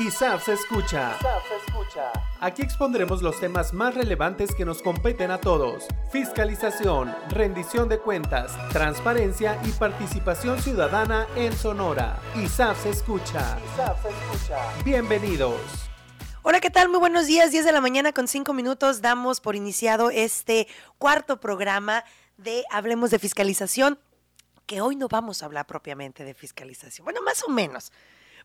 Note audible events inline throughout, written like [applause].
ISAF se escucha. escucha. Aquí expondremos los temas más relevantes que nos competen a todos. Fiscalización, rendición de cuentas, transparencia y participación ciudadana en Sonora. ISAF se escucha. ISAF se escucha. Bienvenidos. Hola, ¿qué tal? Muy buenos días. 10 de la mañana con 5 minutos damos por iniciado este cuarto programa de Hablemos de Fiscalización, que hoy no vamos a hablar propiamente de fiscalización. Bueno, más o menos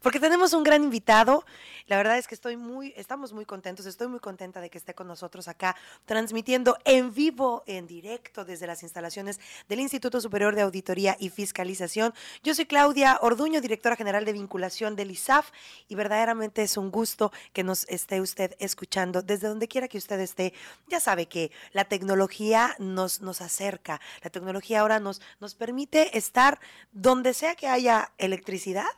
porque tenemos un gran invitado. La verdad es que estoy muy, estamos muy contentos, estoy muy contenta de que esté con nosotros acá transmitiendo en vivo, en directo desde las instalaciones del Instituto Superior de Auditoría y Fiscalización. Yo soy Claudia Orduño, directora general de vinculación del ISAF y verdaderamente es un gusto que nos esté usted escuchando desde donde quiera que usted esté. Ya sabe que la tecnología nos, nos acerca, la tecnología ahora nos, nos permite estar donde sea que haya electricidad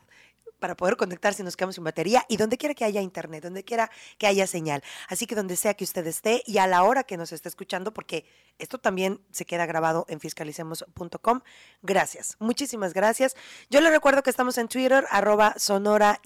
para poder conectar si nos quedamos sin batería y donde quiera que haya internet, donde quiera que haya señal. Así que donde sea que usted esté y a la hora que nos esté escuchando, porque esto también se queda grabado en fiscalicemos.com. Gracias, muchísimas gracias. Yo le recuerdo que estamos en Twitter, arroba sonora.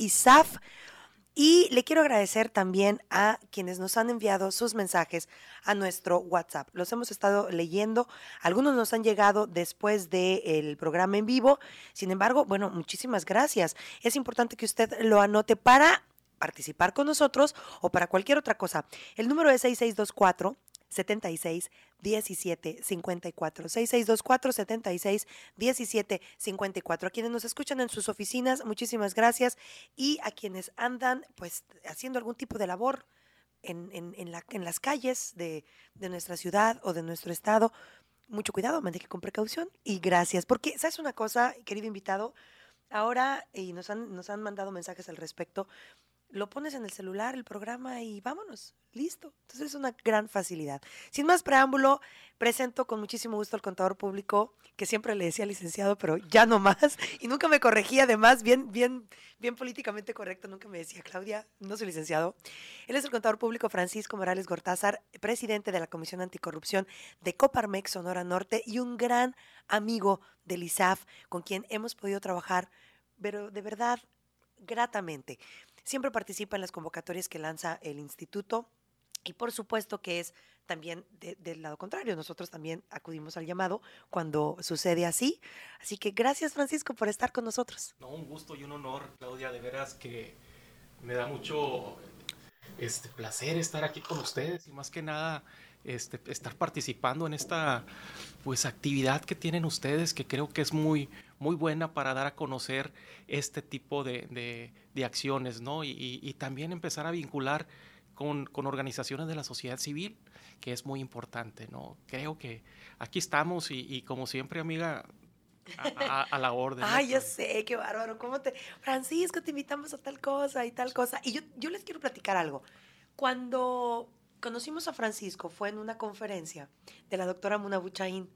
Y le quiero agradecer también a quienes nos han enviado sus mensajes a nuestro WhatsApp. Los hemos estado leyendo, algunos nos han llegado después del programa en vivo. Sin embargo, bueno, muchísimas gracias. Es importante que usted lo anote para participar con nosotros o para cualquier otra cosa. El número es 6624 76 17 54 6624 76 17 54 a quienes nos escuchan en sus oficinas muchísimas gracias. Y a quienes andan pues haciendo algún tipo de labor en, en, en, la, en las calles de, de, nuestra ciudad o de nuestro estado mucho cuidado maneje con precaución y gracias. Porque sabes una cosa querido invitado ahora y nos han, nos han mandado mensajes al respecto lo pones en el celular, el programa y vámonos, listo. Entonces es una gran facilidad. Sin más preámbulo, presento con muchísimo gusto al contador público, que siempre le decía licenciado, pero ya no más, [laughs] y nunca me corregía, además, bien, bien, bien políticamente correcto, nunca me decía, Claudia, no soy licenciado. Él es el contador público Francisco Morales Gortázar, presidente de la Comisión Anticorrupción de Coparmex Sonora Norte y un gran amigo del ISAF, con quien hemos podido trabajar, pero de verdad, gratamente. Siempre participa en las convocatorias que lanza el instituto y por supuesto que es también del lado contrario. Nosotros también acudimos al llamado cuando sucede así. Así que gracias Francisco por estar con nosotros. No, un gusto y un honor, Claudia, de veras que me da mucho este placer estar aquí con ustedes y más que nada este, estar participando en esta pues actividad que tienen ustedes que creo que es muy muy buena para dar a conocer este tipo de, de, acciones ¿no? Y, y, también empezar a vincular con, con, organizaciones de la sociedad civil que es muy importante no creo que aquí estamos y, y como siempre amiga a, a, la orden. Ay, ya sé, qué bárbaro. ¿Cómo te. Francisco, te invitamos a tal cosa y tal cosa. Y yo, yo les quiero platicar algo. Cuando conocimos a Francisco fue en una conferencia de la doctora Muna Buchaín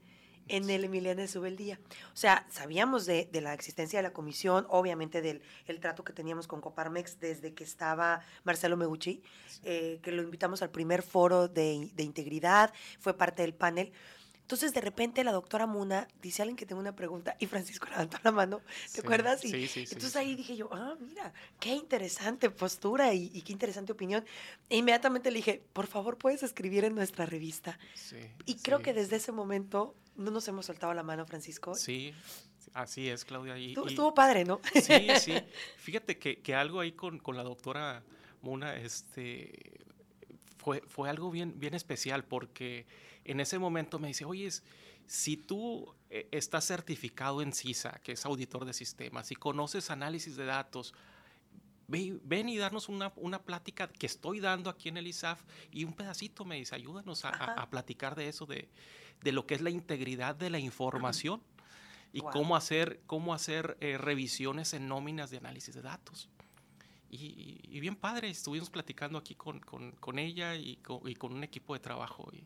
en el Emiliano de Subeldía. O sea, sabíamos de, la existencia de la comisión, obviamente del el trato que teníamos con Coparmex desde que estaba Marcelo Meguchi, eh, que lo invitamos al primer foro de, de integridad, fue parte del panel. Entonces, de repente, la doctora Muna dice a alguien que tengo una pregunta y Francisco [laughs] levantó la mano, ¿te acuerdas? Y, sí, sí, sí, Entonces ahí dije yo, ah, mira, qué interesante postura y, qué interesante opinión. E inmediatamente le dije, por favor, puedes escribir en nuestra revista. y creo que desde ese momento no nos hemos soltado la mano, Francisco. Sí, así es, Claudia. Y, estuvo, padre, ¿no? Sí, sí. [laughs] Fíjate que, que algo ahí con, con la doctora Muna, este, fue, fue algo bien, bien especial porque en ese momento me dice, oye, si tú eh, estás certificado en CISA, que es auditor de sistemas, y conoces análisis de datos, ven y darnos una, una, plática que estoy dando aquí en el ISAF y un pedacito me dice, ayúdanos a, platicar de eso, de, de, lo que es la integridad de la información y cómo hacer, cómo hacer eh, revisiones en nóminas de análisis de datos. Y, bien padre, estuvimos platicando aquí con, con, con ella y con, y con, un equipo de trabajo. Y,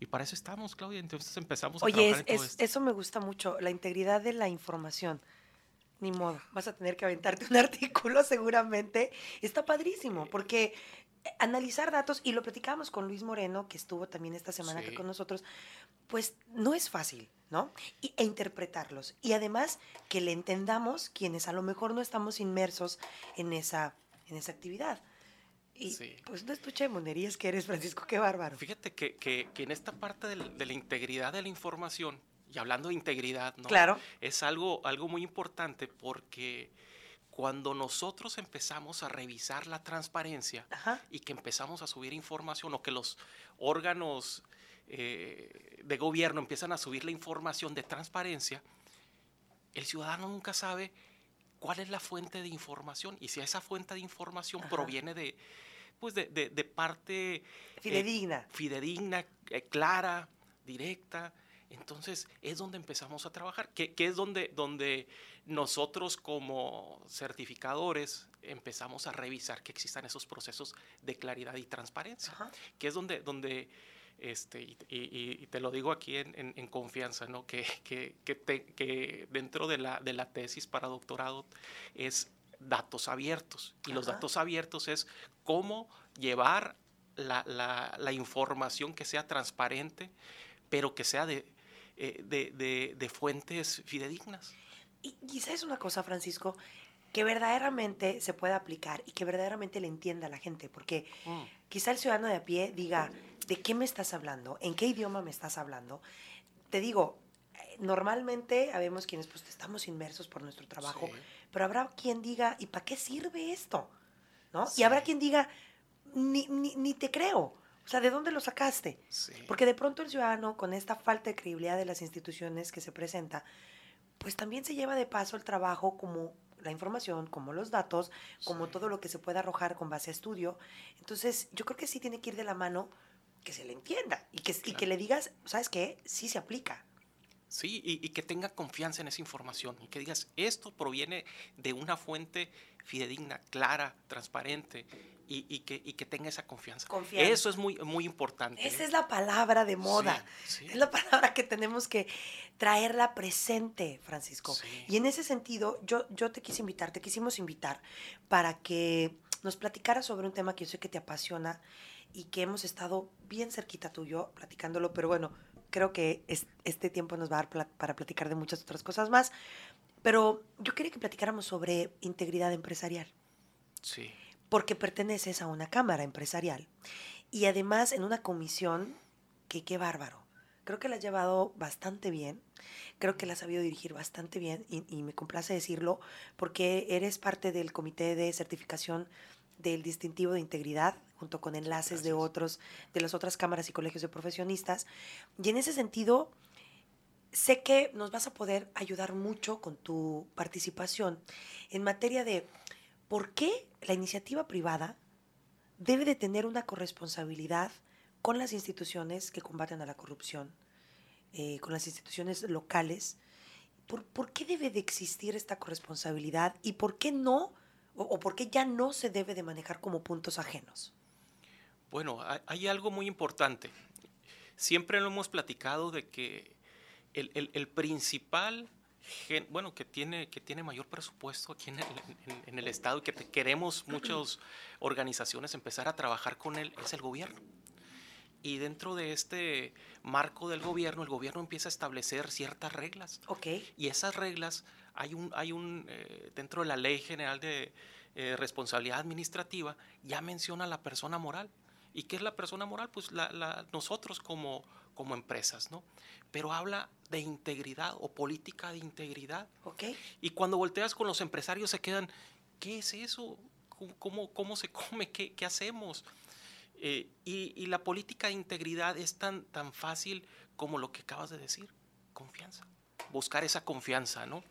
y para eso estamos, Claudia. Entonces empezamos a Oye, trabajar es, eso me gusta mucho, la integridad de la información. Ni modo, vas a tener que aventarte un [laughs] artículo seguramente. Está padrísimo, porque analizar datos, y lo platicamos con Luis Moreno, que estuvo también esta semana aquí con nosotros, pues no es fácil, ¿no? Y, e interpretarlos. Y además que le entendamos quienes a lo mejor no estamos inmersos en esa en esa actividad. Y pues no escuché monerías que eres, Francisco, qué bárbaro. Fíjate que, que, que en esta parte de la integridad de la información, y hablando de integridad, ¿no? Claro. Es algo, algo muy importante porque cuando nosotros empezamos a revisar la transparencia y que empezamos a subir información o que los órganos eh, de gobierno empiezan a subir la información de transparencia, el ciudadano nunca sabe cuál es la fuente de información y si esa fuente de información proviene de, pues de, de, parte eh, fidedigna, fidedigna eh, clara, directa. Entonces es donde empezamos a trabajar, que, es donde, donde nosotros como certificadores empezamos a revisar que existan esos procesos de claridad y transparencia, que es donde, donde este, y, te lo digo aquí en, confianza, ¿no? que, que, que, dentro de la, de la tesis para doctorado es datos abiertos. Y los datos abiertos es cómo llevar la, la, información que sea transparente, pero que sea de, eh, de, de, fuentes fidedignas. Y, quizás es una cosa, Francisco, que verdaderamente se pueda aplicar y que verdaderamente le entienda a la gente, porque mm. quizá el ciudadano de a pie diga, ¿de qué me estás hablando? ¿En qué idioma me estás hablando? Te digo, eh, normalmente habemos quienes pues estamos inmersos por nuestro trabajo, pero habrá quien diga, ¿y para qué sirve esto? ¿No? Y habrá quien diga, ni, ni, ni, te creo. Sea, ¿de dónde lo sacaste? Porque de pronto el ciudadano, con esta falta de credibilidad de las instituciones que se presenta, pues también se lleva de paso el trabajo como la información, como los datos, como todo lo que se puede arrojar con base a estudio. Entonces, yo creo que sí tiene que ir de la mano que se le entienda y que, y que le digas, ¿sabes qué? Sí se aplica. Sí, y, que tenga confianza en esa información y que digas, esto proviene de una fuente fidedigna, clara, transparente y, que, que, tenga esa confianza. Eso es muy, muy importante. Esa ¿eh? es la palabra de moda. Es la palabra que tenemos que traerla presente, Francisco. Y en ese sentido, yo, yo te quise invitar, te quisimos invitar para que nos platicara sobre un tema que yo sé que te apasiona y que hemos estado bien cerquita tuyo platicándolo, pero bueno, creo que este tiempo nos va a dar para platicar de muchas otras cosas más. Pero yo quería que platicáramos sobre integridad empresarial. Sí. Porque perteneces a una cámara empresarial y además en una comisión que qué bárbaro. Creo que la has llevado bastante bien, creo que la has sabido dirigir bastante bien y, y me complace decirlo porque eres parte del comité de certificación del distintivo de integridad, junto con enlaces de otros, de las otras cámaras y colegios de profesionistas. Y en ese sentido, sé que nos vas a poder ayudar mucho con tu participación en materia de por qué la iniciativa privada debe de tener una corresponsabilidad con las instituciones que combaten a la corrupción, eh, con las instituciones locales. ¿Por, ¿Por qué debe de existir esta corresponsabilidad y por qué no o, por qué ya no se debe de manejar como puntos ajenos? Bueno, hay algo muy importante. Siempre lo hemos platicado de que el, principal, bueno, que tiene, que tiene mayor presupuesto aquí en el, Estado y que queremos [clears throat] muchas organizaciones empezar a trabajar con él es el gobierno. Y dentro de este marco del gobierno, el gobierno empieza a establecer ciertas reglas. Ok. Y esas reglas hay un, hay un eh, dentro de la Ley General de eh, Responsabilidad Administrativa, ya menciona la persona moral. ¿Y qué es la persona moral? Pues la, nosotros como, como empresas, ¿no? Pero habla de integridad o política de integridad. Okay. Y cuando volteas con los empresarios se quedan, ¿qué es eso? ¿Cómo, cómo se come? ¿Qué, qué hacemos? Eh, y, y, la política de integridad es tan, tan fácil como lo que acabas de decir, confianza. Buscar esa confianza, ¿no?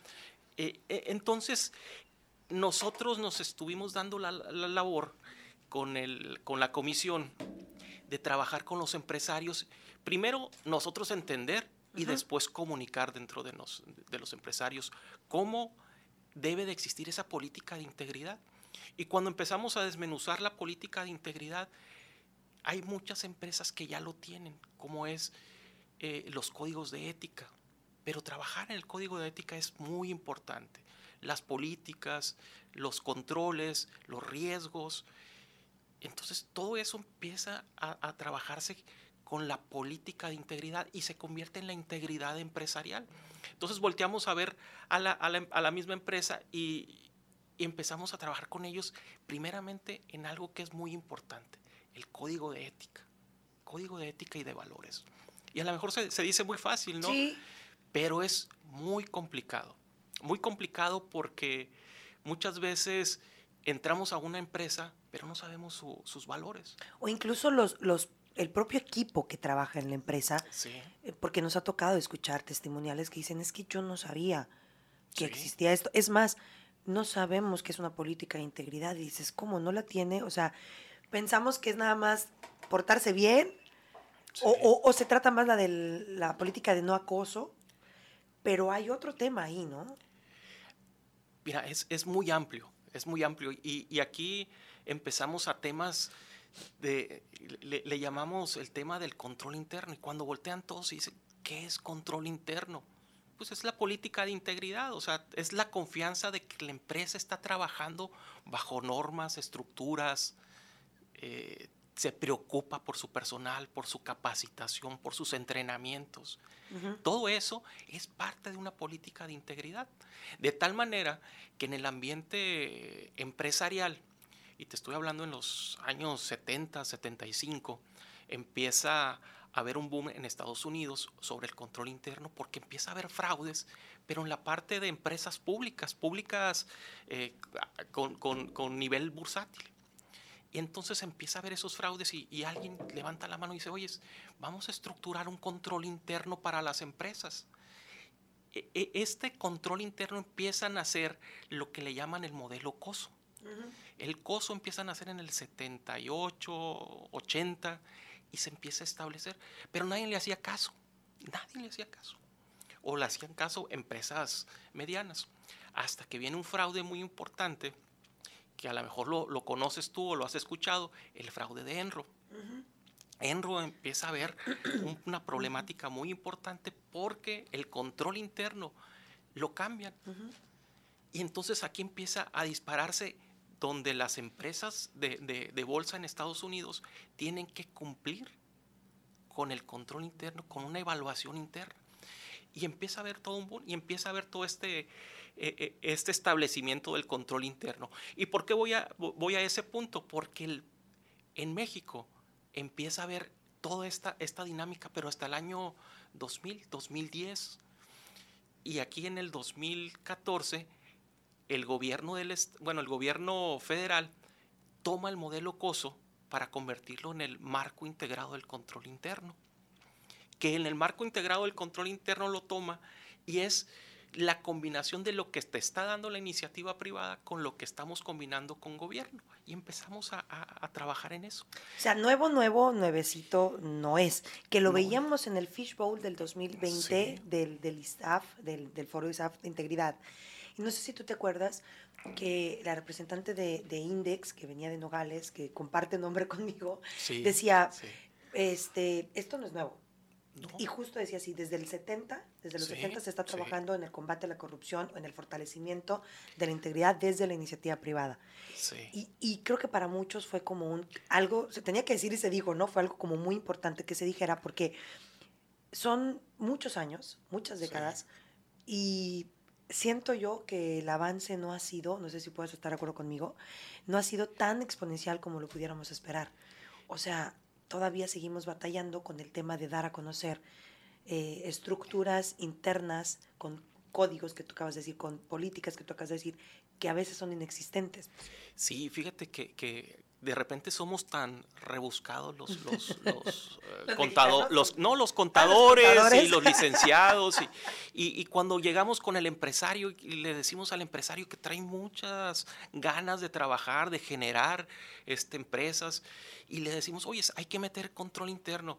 Eh, eh, entonces, nosotros nos estuvimos dando la, labor con, el, con la comisión de trabajar con los empresarios. Primero, nosotros entender y después comunicar dentro de, de los empresarios cómo debe de existir esa política de integridad. Y cuando empezamos a desmenuzar la política de integridad, hay muchas empresas que ya lo tienen, como es eh, los códigos de ética, pero trabajar en el código de ética es muy importante. Las políticas, los controles, los riesgos. Entonces todo eso empieza a, trabajarse con la política de integridad y se convierte en la integridad empresarial. Entonces volteamos a ver a la, misma empresa y, y empezamos a trabajar con ellos primeramente en algo que es muy importante, el código de ética, código de ética y de valores. Y a lo mejor se, se dice muy fácil, ¿no? Sí. Pero es muy complicado, muy complicado porque muchas veces entramos a una empresa, pero no sabemos su- sus valores. O incluso los, los, el propio equipo que trabaja en la empresa, Sí. eh, porque nos ha tocado escuchar testimoniales que dicen, es que yo no sabía que Sí. existía esto. Es más, no sabemos que es una política de integridad. Y dices, ¿cómo no la tiene? O sea, pensamos que es nada más portarse bien, o, Sí. o- o se trata más la de la política de no acoso, pero hay otro tema ahí, ¿no? Mira, es, es muy amplio, es muy amplio. Y, y aquí empezamos a temas de, le, le llamamos el tema del control interno. Y cuando voltean todos y dicen, ¿qué es control interno? Pues es la política de integridad, o sea, es la confianza de que la empresa está trabajando bajo normas, estructuras, eh, se preocupa por su personal, por su capacitación, por sus entrenamientos. Ujú. Todo eso es parte de una política de integridad. De tal manera que en el ambiente empresarial, y te estoy hablando en los años 70, 75, empieza a haber un boom en Estados Unidos sobre el control interno porque empieza a haber fraudes, pero en la parte de empresas públicas, públicas eh, con, con- con nivel bursátil. Y entonces empieza a ver esos fraudes y, y alguien levanta la mano y dice, oye, vamos a estructurar un control interno para las empresas. E- e- Este control interno empieza a nacer lo que le llaman el modelo COSO. El COSO empieza a nacer en el 78, 80 y se empieza a establecer, pero nadie le hacía caso, nadie le hacía caso. O le hacían caso empresas medianas, hasta que viene un fraude muy importante que a lo mejor lo, lo conoces tú o lo has escuchado, el fraude de Enro. Enro empieza a ver un- una problemática muy importante porque el control interno lo cambian. Y entonces aquí empieza a dispararse donde las empresas de, de- bolsa en Estados Unidos tienen que cumplir con el control interno, con una evaluación interna. Y empieza a haber todo un y empieza a todo este, eh, eh, este establecimiento del control interno. ¿Y por qué voy a, voy a ese punto? Porque en México empieza a haber toda esta, esta dinámica, pero hasta el año 2000, 2010. Y aquí en el 2014, el gobierno, del, bueno, el gobierno federal toma el modelo COSO para convertirlo en el marco integrado del control interno. Que en el marco integrado del control interno lo toma y es la combinación de lo que te está dando la iniciativa privada con lo que estamos combinando con gobierno. Y empezamos a, a- a trabajar en eso. O sea, nuevo, nuevo, nuevecito no es. Que lo No. veíamos en el Fishbowl del 2020 Sí. del, del ISAF, del, del Foro ISAF de Integridad. Y no sé si tú te acuerdas que la representante de, de Index, que venía de Nogales, que comparte nombre [laughs] conmigo, Sí, decía, sí. este, esto no es nuevo. No. Y justo decía así, desde el 70, desde los Sí, 70 se está sí. trabajando en el combate a la corrupción o en el fortalecimiento de la integridad desde la iniciativa privada. Sí. Y, y creo que para muchos fue como un algo, se tenía que decir y se dijo, ¿no? Fue algo como muy importante que se dijera porque son muchos años, muchas Sí. décadas, y siento yo que el avance no ha sido, no sé si puedes estar de acuerdo conmigo, no ha sido tan exponencial como lo pudiéramos esperar. O sea, todavía seguimos batallando con el tema de dar a conocer eh, estructuras internas con códigos que tú acabas de decir, con políticas que tú acabas de decir, que a veces son inexistentes. Sí, fíjate que, que de repente somos tan rebuscados los, [laughs] los, los, eh, contado- los- no, los contadores, contadores. y los [laughs] licenciados. Y, y- y cuando llegamos con el empresario y le decimos al empresario que trae muchas ganas de trabajar, de generar este, empresas, y le decimos, oye, hay que meter control interno.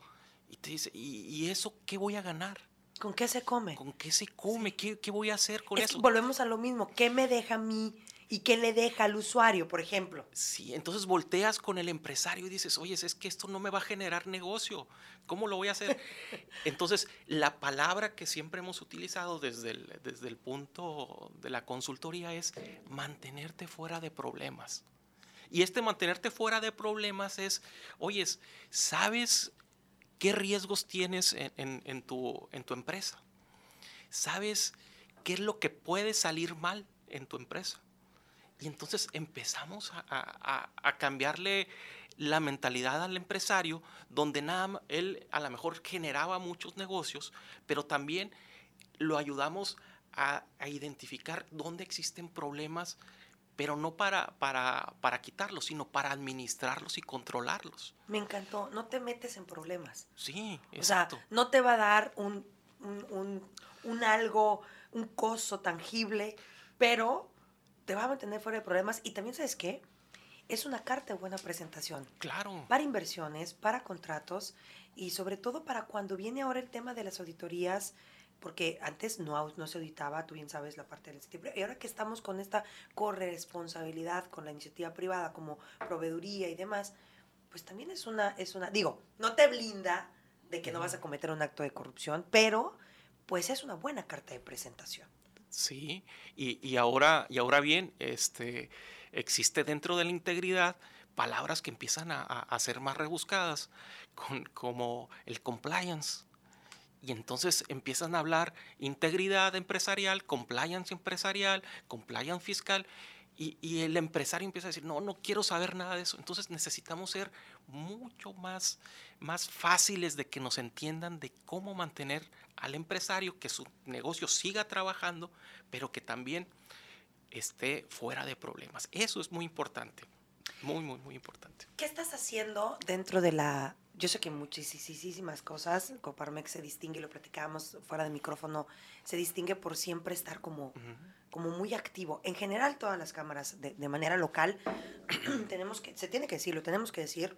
Y te dice, ¿y, y eso qué voy a ganar? ¿Con qué se come? ¿Con qué se come? ¿Qué, qué voy a hacer con Es eso? volvemos a lo mismo. ¿Qué me deja a mí y qué le deja al usuario, por ejemplo? Sí, entonces volteas con el empresario y dices, oye, es que esto no me va a generar negocio, ¿cómo lo voy a hacer? [laughs] Entonces, la palabra que siempre hemos utilizado desde el, desde el punto de la consultoría es mantenerte fuera de problemas. Y este mantenerte fuera de problemas es, oye, ¿sabes qué riesgos tienes en, en- en tu, en tu empresa? ¿Sabes qué es lo que puede salir mal en tu empresa? Y entonces empezamos a, cambiarle la mentalidad al empresario, donde nada, él a lo mejor generaba muchos negocios, pero también lo ayudamos a, identificar dónde existen problemas, pero no para, para, para, quitarlos, sino para administrarlos y controlarlos. Me encantó, no te metes en problemas. Sí, exacto. O sea, no te va a dar un, un, un algo, un costo tangible, pero te va a mantener fuera de problemas. Y también, ¿sabes qué? Es una carta de buena presentación. Claro. Para inversiones, para contratos y sobre todo para cuando viene ahora el tema de las auditorías, porque antes no, no se auditaba, tú bien sabes la parte del sitio, y ahora que estamos con esta corresponsabilidad con la iniciativa privada como proveeduría y demás, pues también es una, es una, digo, no te blinda de que no vas a cometer un acto de corrupción, pero pues es una buena carta de presentación. Sí, y, ahora, y ahora bien, este, existe dentro de la integridad palabras que empiezan a, ser más rebuscadas, con, como el compliance. Y entonces empiezan a hablar integridad empresarial, compliance empresarial, compliance fiscal, y, el empresario empieza a decir, no, no quiero saber nada de eso. Entonces necesitamos ser mucho más, más fáciles de que nos entiendan de cómo mantener al empresario, que su negocio siga trabajando, pero que también esté fuera de problemas. Eso es muy importante, muy, muy, muy importante. ¿Qué estás haciendo dentro de la... Yo sé que muchísimas cosas, Coparmex se distingue, lo platicábamos fuera de micrófono, se distingue por siempre estar como, como muy activo. En general, todas las cámaras de, de manera local, [clears throat] tenemos que, se tiene que decir, lo tenemos que decir,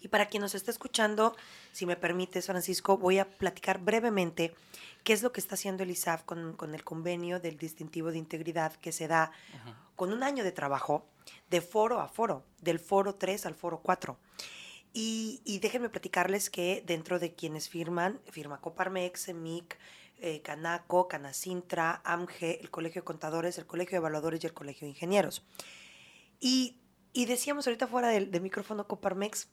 y para quien nos está escuchando, si me permites, Francisco, voy a platicar brevemente qué es lo que está haciendo el ISAF con, el convenio del distintivo de integridad que se da con un año de trabajo de foro a foro, del foro 3 al foro 4. Y, déjenme platicarles que dentro de quienes firman, firma Coparmex, EMIC, eh, Canaco, Canacintra, AMGE, el Colegio de Contadores, el Colegio de Evaluadores y el Colegio de Ingenieros. Y, decíamos ahorita fuera del, del micrófono Coparmex,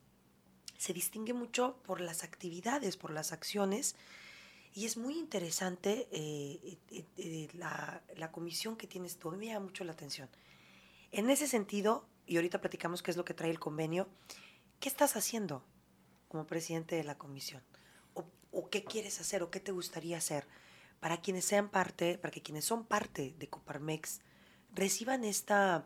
se distingue mucho por las actividades, por las acciones, y es muy interesante eh, eh, eh, la, comisión que tienes tú, me llama mucho la atención. En ese sentido, y ahorita platicamos qué es lo que trae el convenio, ¿qué estás haciendo como presidente de la comisión? ¿O, qué quieres hacer o qué te gustaría hacer para quienes sean parte, para que quienes son parte de Coparmex reciban esta,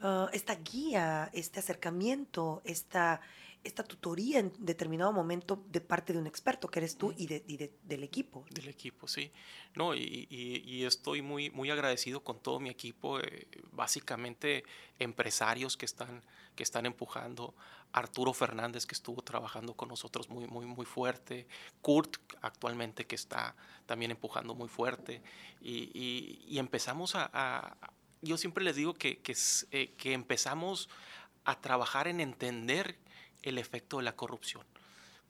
ah, esta guía, este acercamiento, esta, esta tutoría en determinado momento de parte de un experto que eres tú y, de, del equipo. Del equipo, sí. No, y, estoy muy, muy agradecido con todo mi equipo, eh, básicamente empresarios que están, que están empujando, Arturo Fernández que estuvo trabajando con nosotros muy, muy, muy fuerte, Kurt actualmente que está también empujando muy fuerte, y, empezamos a, Yo siempre les digo que, que, eh, que empezamos a trabajar en entender el efecto de la corrupción.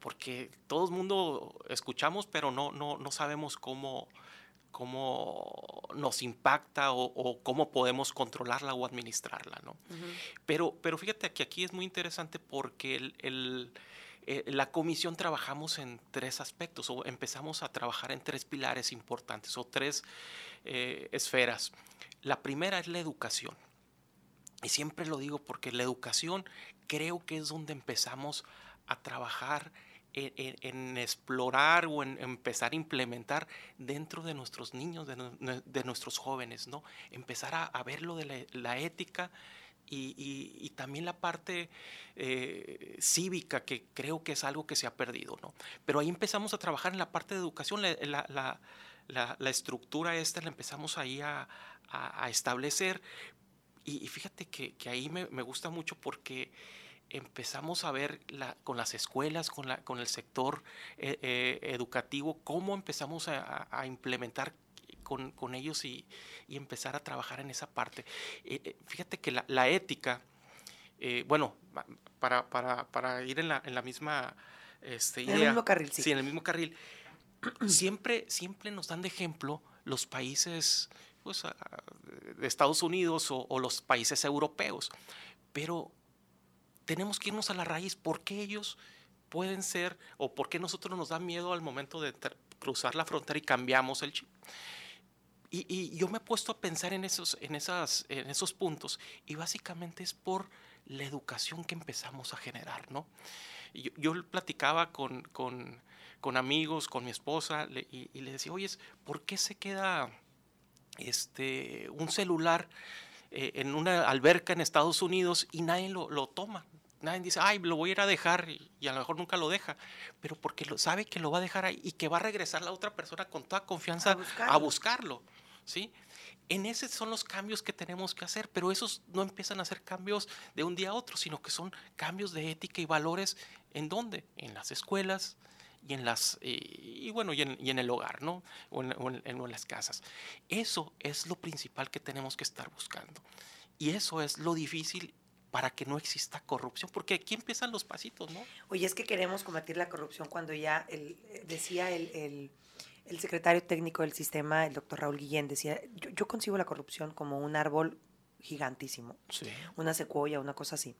Porque todo el mundo escuchamos, pero no, no, no sabemos cómo, cómo nos impacta o, cómo podemos controlarla o administrarla. ¿no? pero, pero fíjate que aquí es muy interesante porque el, eh, la comisión trabajamos en tres aspectos o empezamos a trabajar en tres pilares importantes o tres eh, esferas. La primera es la educación. Y siempre lo digo porque la educación creo que es donde empezamos a trabajar en, explorar o en empezar a implementar dentro de nuestros niños, de, nuestros jóvenes, ¿no? Empezar a, ver lo de la, ética y, también la parte eh, cívica, que creo que es algo que se ha perdido, ¿no? Pero ahí empezamos a trabajar en la parte de educación, la, estructura esta la empezamos ahí a, establecer. Y, fíjate que, ahí me, me gusta mucho porque empezamos a ver con las escuelas, con, la, con el sector eh, eh, educativo, cómo empezamos a, implementar con, ellos y, empezar a trabajar en esa parte. Eh, fíjate que la, ética, bueno, para, para, ir en la, en la misma este, En el mismo carril, sí. Sí, en el mismo carril. [clears throat] siempre, siempre nos dan de ejemplo los países pues, de Estados Unidos o, o los países europeos. Pero tenemos que irnos a la raíz. ¿Por qué ellos pueden ser o por qué nosotros nos da miedo al momento de cruzar la frontera y cambiamos el chip? Y, yo me he puesto a pensar en esos, en, esas, en esos puntos y básicamente es por la educación que empezamos a generar, ¿no? Yo, yo platicaba con, con, con, amigos, con mi esposa y, y, le decía, oye, ¿por qué se queda este, un celular eh, en una alberca en Estados Unidos y nadie lo, lo toma? Nadie dice, ay, lo voy a ir a dejar y, a lo mejor nunca lo deja, pero porque lo, sabe que lo va a dejar ahí y que va a regresar la otra persona con toda confianza a buscarlo. ¿sí? En esos son los cambios que tenemos que hacer, pero esos no empiezan a ser cambios de un día a otro, sino que son cambios de ética y valores. ¿En dónde? En las escuelas y en las y, bueno y en, el hogar, ¿no? O en, en las casas. Eso es lo principal que tenemos que estar buscando. Y eso es lo difícil para que no exista corrupción, porque aquí empiezan los pasitos, ¿no? Oye, es que queremos combatir la corrupción cuando ya el, decía el, secretario técnico del sistema, el doctor Raúl Guillén, decía, yo, concibo la corrupción como un árbol gigantísimo, una secuoya, una cosa así.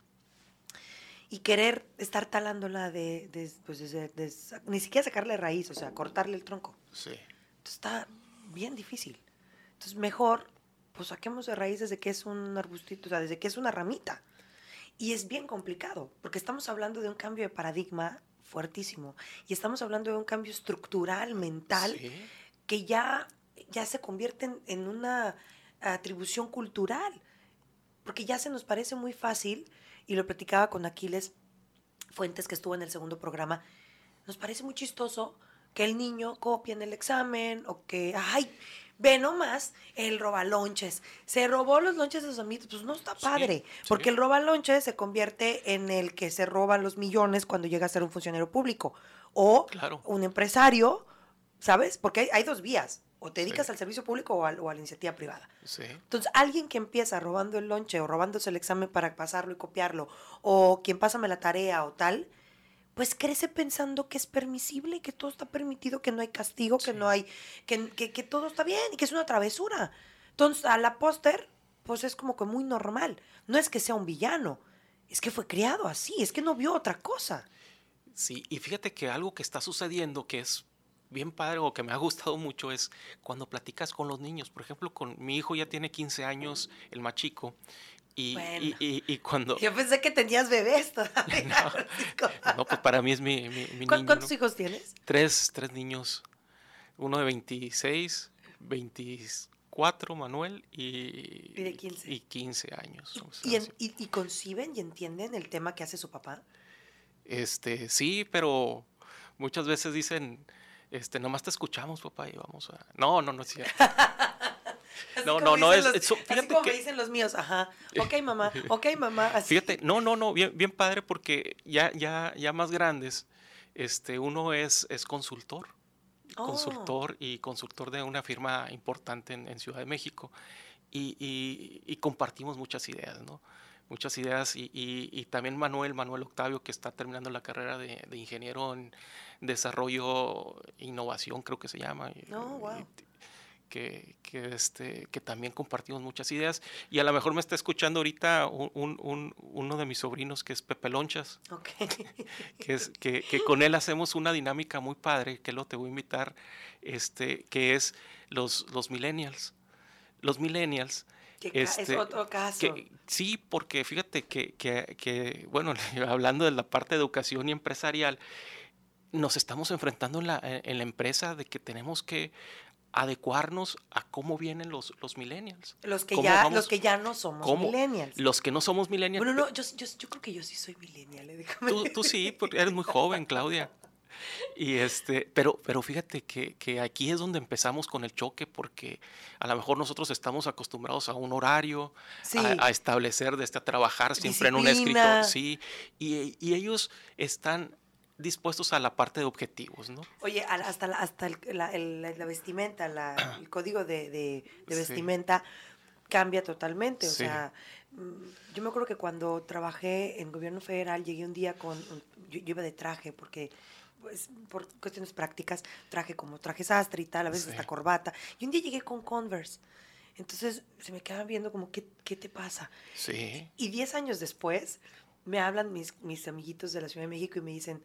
Y querer estar talándola de, de, pues ni siquiera sacarle raíz, o sea, cortarle el tronco. Sí. Entonces está bien difícil. Entonces mejor, pues saquemos de raíz desde que es un arbustito, o sea, desde que es una ramita. Y es bien complicado, porque estamos hablando de un cambio de paradigma fuertísimo y estamos hablando de un cambio estructural, mental, que ya, ya se convierte en, una atribución cultural, porque ya se nos parece muy fácil, y lo platicaba con Aquiles Fuentes, que estuvo en el segundo programa, nos parece muy chistoso que el niño copie en el examen o que, ay, Ve nomás el robalonches. Se robó los lonches de sus amigos. Pues no está padre. Porque el robalonches se convierte en el que se roba los millones cuando llega a ser un funcionario público. O un empresario, ¿sabes? Porque hay, dos vías. O te dedicas al servicio público o a, la iniciativa privada. Entonces, alguien que empieza robando el lonche o robándose el examen para pasarlo y copiarlo, o quien pásame la tarea o tal, pues crece pensando que es permisible, que todo está permitido, que no hay castigo, que no hay, que, que, todo está bien y que es una travesura. Entonces, a la póster, pues es como que muy normal. No es que sea un villano, es que fue criado así, es que no vio otra cosa. Sí, y fíjate que algo que está sucediendo que es bien padre o que me ha gustado mucho es cuando platicas con los niños. Por ejemplo, con mi hijo ya tiene 15 años, el más chico, y, y, cuando... Yo pensé que tenías bebés todavía. [laughs] [laughs] No, pues para mí es mi, mi, niño. ¿Cuántos hijos tienes? Tres, tres niños. Uno de 26, 24, Manuel, y, ¿Y, de 15? y 15 años. ¿Y, y, conciben y entienden el tema que hace su papá? Este, sí, pero muchas veces dicen, este, nomás te escuchamos, papá, y vamos a... No, no, no es cierto. [laughs] no, no, no, es, fíjate como que, me dicen los míos, ajá, ok mamá, [laughs] ok mamá, así. Fíjate, no, no, no, bien, bien padre porque ya, ya, ya más grandes, este, uno es, es consultor, oh. consultor y consultor de una firma importante en, Ciudad de México y, y, compartimos muchas ideas, ¿no? Muchas ideas y, y, también Manuel, Manuel Octavio, que está terminando la carrera de, de ingeniero en desarrollo e innovación, creo que se llama. Oh, wow que, que, este, que también compartimos muchas ideas. Y a lo mejor me está escuchando ahorita un, un, uno de mis sobrinos que es Pepe Lonchas. [laughs] que, es, que, que, con él hacemos una dinámica muy padre, que lo te voy a invitar, este, que es los, los millennials. Los millennials. Este, es otro caso. sí, porque fíjate que, que, bueno, [laughs] hablando de la parte de educación y empresarial, nos estamos enfrentando en la, en la empresa de que tenemos que adecuarnos a cómo vienen los, los millennials. Los que, ya, los que ya no somos millennials. Los que no somos millennials. Bueno, no, yo, yo, yo creo que yo sí soy millennial. Eh, tú, tú, sí, porque eres muy joven, Claudia. Y este, pero, pero fíjate que, que, aquí es donde empezamos con el choque, porque a lo mejor nosotros estamos acostumbrados a un horario, a, establecer, desde a trabajar siempre en un escritorio, sí, y, y ellos están dispuestos a la parte de objetivos, ¿no? Oye, hasta, la, hasta la, vestimenta, [clears throat] el código de, vestimenta cambia totalmente. O sea, mm, yo me acuerdo que cuando trabajé en gobierno federal llegué un día con, yo, iba de traje porque pues por cuestiones prácticas, traje como traje sastre y tal, a veces hasta corbata. Y un día llegué con Converse. Entonces se me quedaban viendo como, ¿qué, qué te pasa? Sí. Y diez años después me hablan mis, mis amiguitos de la Ciudad de México y me dicen,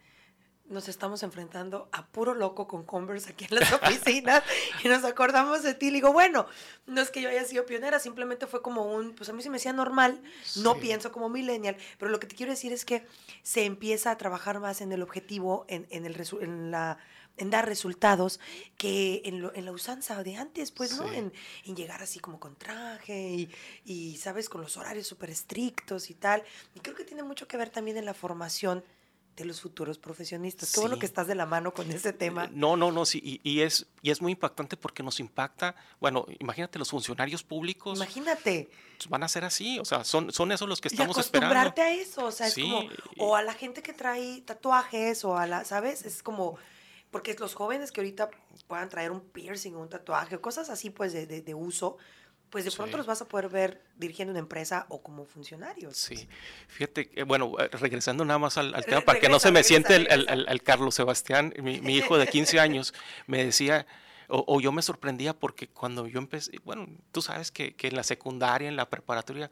nos estamos enfrentando a puro loco con Converse aquí en las [laughs] oficinas y nos acordamos de ti. Y digo, bueno, no es que yo haya sido pionera, simplemente fue como un, pues a mí se me hacía normal, no pienso como millennial, pero lo que te quiero decir es que se empieza a trabajar más en el objetivo, en, en, el, en la en dar resultados que en, lo, en, la usanza de antes, pues, ¿no? En, en, llegar así como con traje y, y ¿sabes? Con los horarios súper estrictos y tal. Y creo que tiene mucho que ver también en la formación de los futuros profesionistas. Qué bueno que estás de la mano con ese tema. Eh, no, no, no, sí, y, y, es, y es muy impactante porque nos impacta, bueno, imagínate los funcionarios públicos. Imagínate. Pues, van a ser así, o sea, son, son esos los que estamos y acostumbrarte a eso, o sea, es como, o a la gente que trae tatuajes, o a la, ¿sabes? Es como, porque los jóvenes que ahorita puedan traer un piercing o un tatuaje, cosas así, pues, de, de, de uso, pues de pronto sí. los vas a poder ver dirigiendo una empresa o como funcionarios. Sí, fíjate, eh, bueno, regresando nada más al, al tema, para regresa, que no se me regresa, siente el, el, el, Carlos Sebastián, mi, mi, hijo de 15 [laughs] años, me decía, o, o, yo me sorprendía porque cuando yo empecé, bueno, tú sabes que, que en la secundaria, en la preparatoria,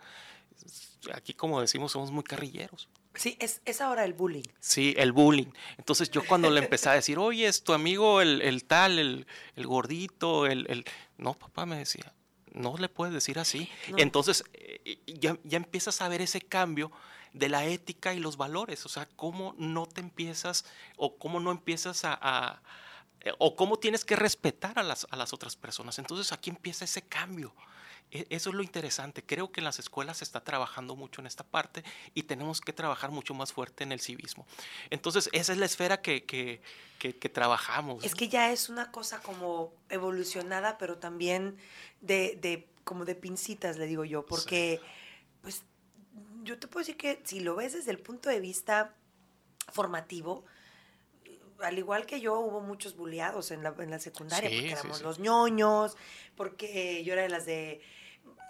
aquí como decimos, somos muy carrilleros. Sí, es, es ahora el bullying. Sí, el bullying. Entonces yo cuando le empecé a decir, oye, es tu amigo el, el tal, el, el gordito, el, el... No, papá me decía, no le puedes decir así. No. Entonces eh, ya, ya, empiezas a ver ese cambio de la ética y los valores, o sea, cómo no te empiezas o cómo no empiezas a, a o cómo tienes que respetar a las, a las otras personas. Entonces aquí empieza ese cambio. Eso es lo interesante. Creo que en las escuelas se está trabajando mucho en esta parte y tenemos que trabajar mucho más fuerte en el civismo. Entonces, esa es la esfera que, que, que, que trabajamos. Es que ya es una cosa como evolucionada, pero también de, de como de pincitas, le digo yo, porque, sí. pues, yo te puedo decir que si lo ves desde el punto de vista formativo, al igual que yo, hubo muchos bulleados en la, en la secundaria, sí, porque éramos sí, los ñoños, porque yo era de las de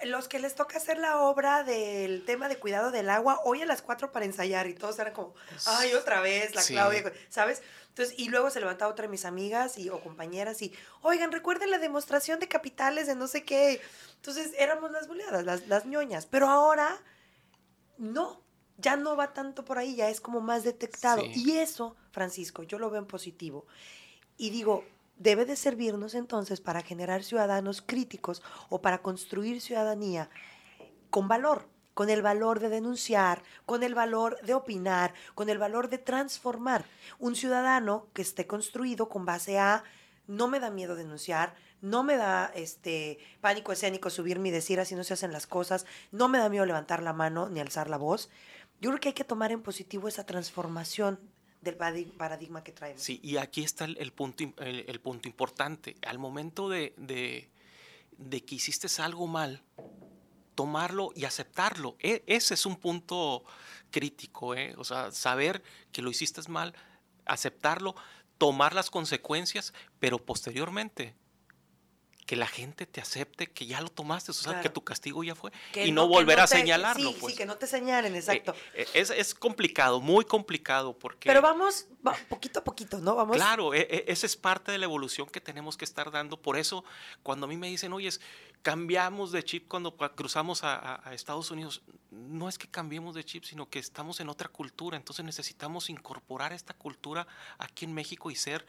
los que les toca hacer la obra del tema de cuidado del agua hoy a las 4 para ensayar y todos eran como, ay, otra vez, la Claudia, ¿sabes? Entonces, y luego se levantaba otra de mis amigas y, o compañeras y, oigan, recuerden la demostración de capitales de no sé qué. Entonces, éramos las boleadas, las, las ñoñas. Pero ahora, no, ya no va tanto por ahí, ya es como más detectado. Sí. Y eso, Francisco, yo lo veo en positivo. Y digo, debe de servirnos entonces para generar ciudadanos críticos o para construir ciudadanía con valor, con el valor de denunciar, con el valor de opinar, con el valor de transformar. Un ciudadano que esté construido con base a no me da miedo denunciar, no me da este pánico escénico subirme y decir así no se hacen las cosas, no me da miedo levantar la mano ni alzar la voz. Yo creo que hay que tomar en positivo esa transformación del paradigma que traemos. Sí, y aquí está el, punto, el, punto importante. Al momento de, de, de, que hiciste algo mal, tomarlo y aceptarlo. E, ese es un punto crítico, ¿eh? O sea, saber que lo hiciste mal, aceptarlo, tomar las consecuencias, pero posteriormente que la gente te acepte que ya lo tomaste, o sea, claro. que tu castigo ya fue que y no, no volver no te, a señalarlo. Sí, pues. sí, que no te señalen, exacto. Eh, es, es, complicado, muy complicado porque... Pero vamos va, poquito a poquito, ¿no? Vamos... Claro, e, e, esa es parte de la evolución que tenemos que estar dando. Por eso, cuando a mí me dicen, oye, cambiamos de chip cuando cruzamos a, a, a Estados Unidos, no es que cambiemos de chip, sino que estamos en otra cultura, entonces necesitamos incorporar esta cultura aquí en México y ser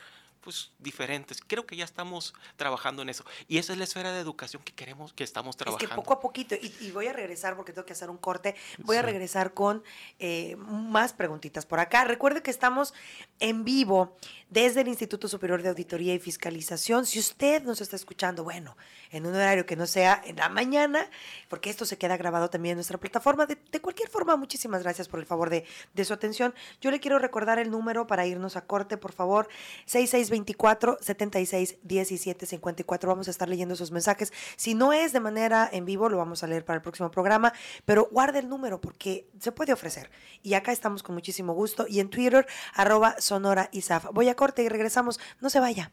pues diferentes. Creo que ya estamos trabajando en eso. Y esa es la esfera de educación que queremos, que estamos trabajando. Es que poco a poquito, y, y voy a regresar porque tengo que hacer un corte, voy sí. a regresar con eh, más preguntitas por acá. Recuerde que estamos en vivo desde el Instituto Superior de Auditoría y Fiscalización. Si usted nos está escuchando, bueno, en un horario que no sea en la mañana, porque esto se queda grabado también en nuestra plataforma, de, de cualquier forma, muchísimas gracias por el favor de, de su atención. Yo le quiero recordar el número para irnos a corte, por favor, 66 24 76 17 54. Vamos a estar leyendo esos mensajes. Si no es de manera en vivo, lo vamos a leer para el próximo programa, pero guarde el número porque se puede ofrecer. Y acá estamos con muchísimo gusto. Y en Twitter, arroba Sonora Isaf. Voy a corte y regresamos. No se vaya.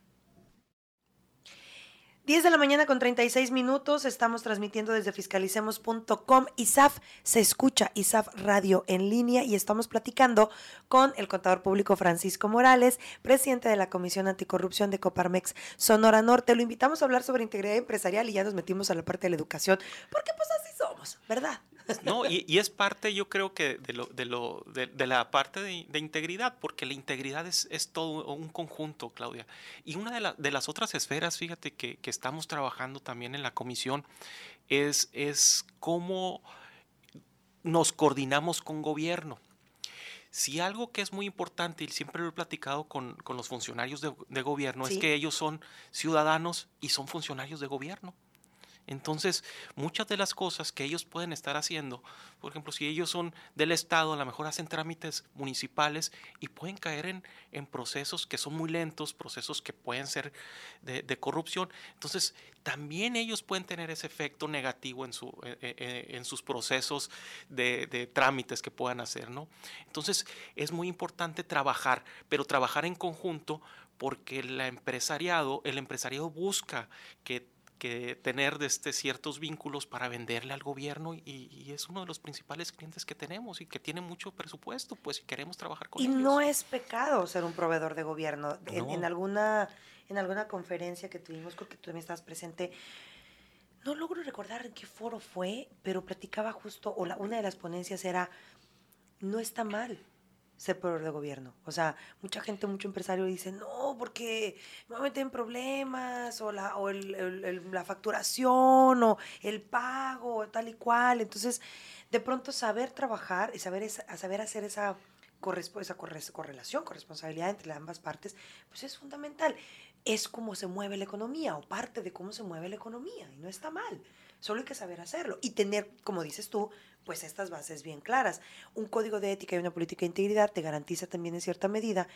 10 de la mañana con 36 minutos, estamos transmitiendo desde fiscalicemos.com. ISAF se escucha, ISAF Radio en línea y estamos platicando con el contador público Francisco Morales, presidente de la Comisión Anticorrupción de Coparmex Sonora Norte. Lo invitamos a hablar sobre integridad empresarial y ya nos metimos a la parte de la educación, porque pues así somos, ¿verdad? No, y, es parte, yo creo que de, lo, de, lo, de, la parte de, integridad, porque la integridad es, es, todo un conjunto, Claudia. Y una de, de las otras esferas, fíjate, que, que, estamos trabajando también en la comisión, es, es cómo nos coordinamos con gobierno. Si algo que es muy importante, y siempre lo he platicado con, los funcionarios de, gobierno, es que ellos son ciudadanos y son funcionarios de gobierno. Entonces, muchas de las cosas que ellos pueden estar haciendo, por ejemplo, si ellos son del Estado, a lo mejor hacen trámites municipales y pueden caer en, en procesos que son muy lentos, procesos que pueden ser de, corrupción. Entonces, también ellos pueden tener ese efecto negativo en, su, eh, eh, eh, en sus procesos de, de, trámites que puedan hacer, ¿no? Entonces, es muy importante trabajar, pero trabajar en conjunto porque el empresariado, el empresariado busca que que tener este ciertos vínculos para venderle al gobierno y, es uno de los principales clientes que tenemos y que tiene mucho presupuesto, pues si queremos trabajar con y ellos. Y no es pecado ser un proveedor de gobierno. En, alguna, en alguna conferencia que tuvimos, creo que tú también estás presente, no logro recordar en qué foro fue, pero platicaba justo, o la, una de las ponencias era, no está mal ser proveedor de gobierno. O sea, mucha gente, mucho empresario dice, no, porque me voy a meter en problemas, o la, o el, la facturación, o el pago, tal y cual. Entonces, de pronto saber trabajar y saber, saber hacer esa, esa correlación, corresponsabilidad entre ambas partes, pues es fundamental. Es como se mueve la economía, o parte de cómo se mueve la economía, y no está mal. Solo hay que saber hacerlo y tener, como dices tú, pues estas bases bien claras. Un código de ética y una política de integridad te garantiza también en cierta medida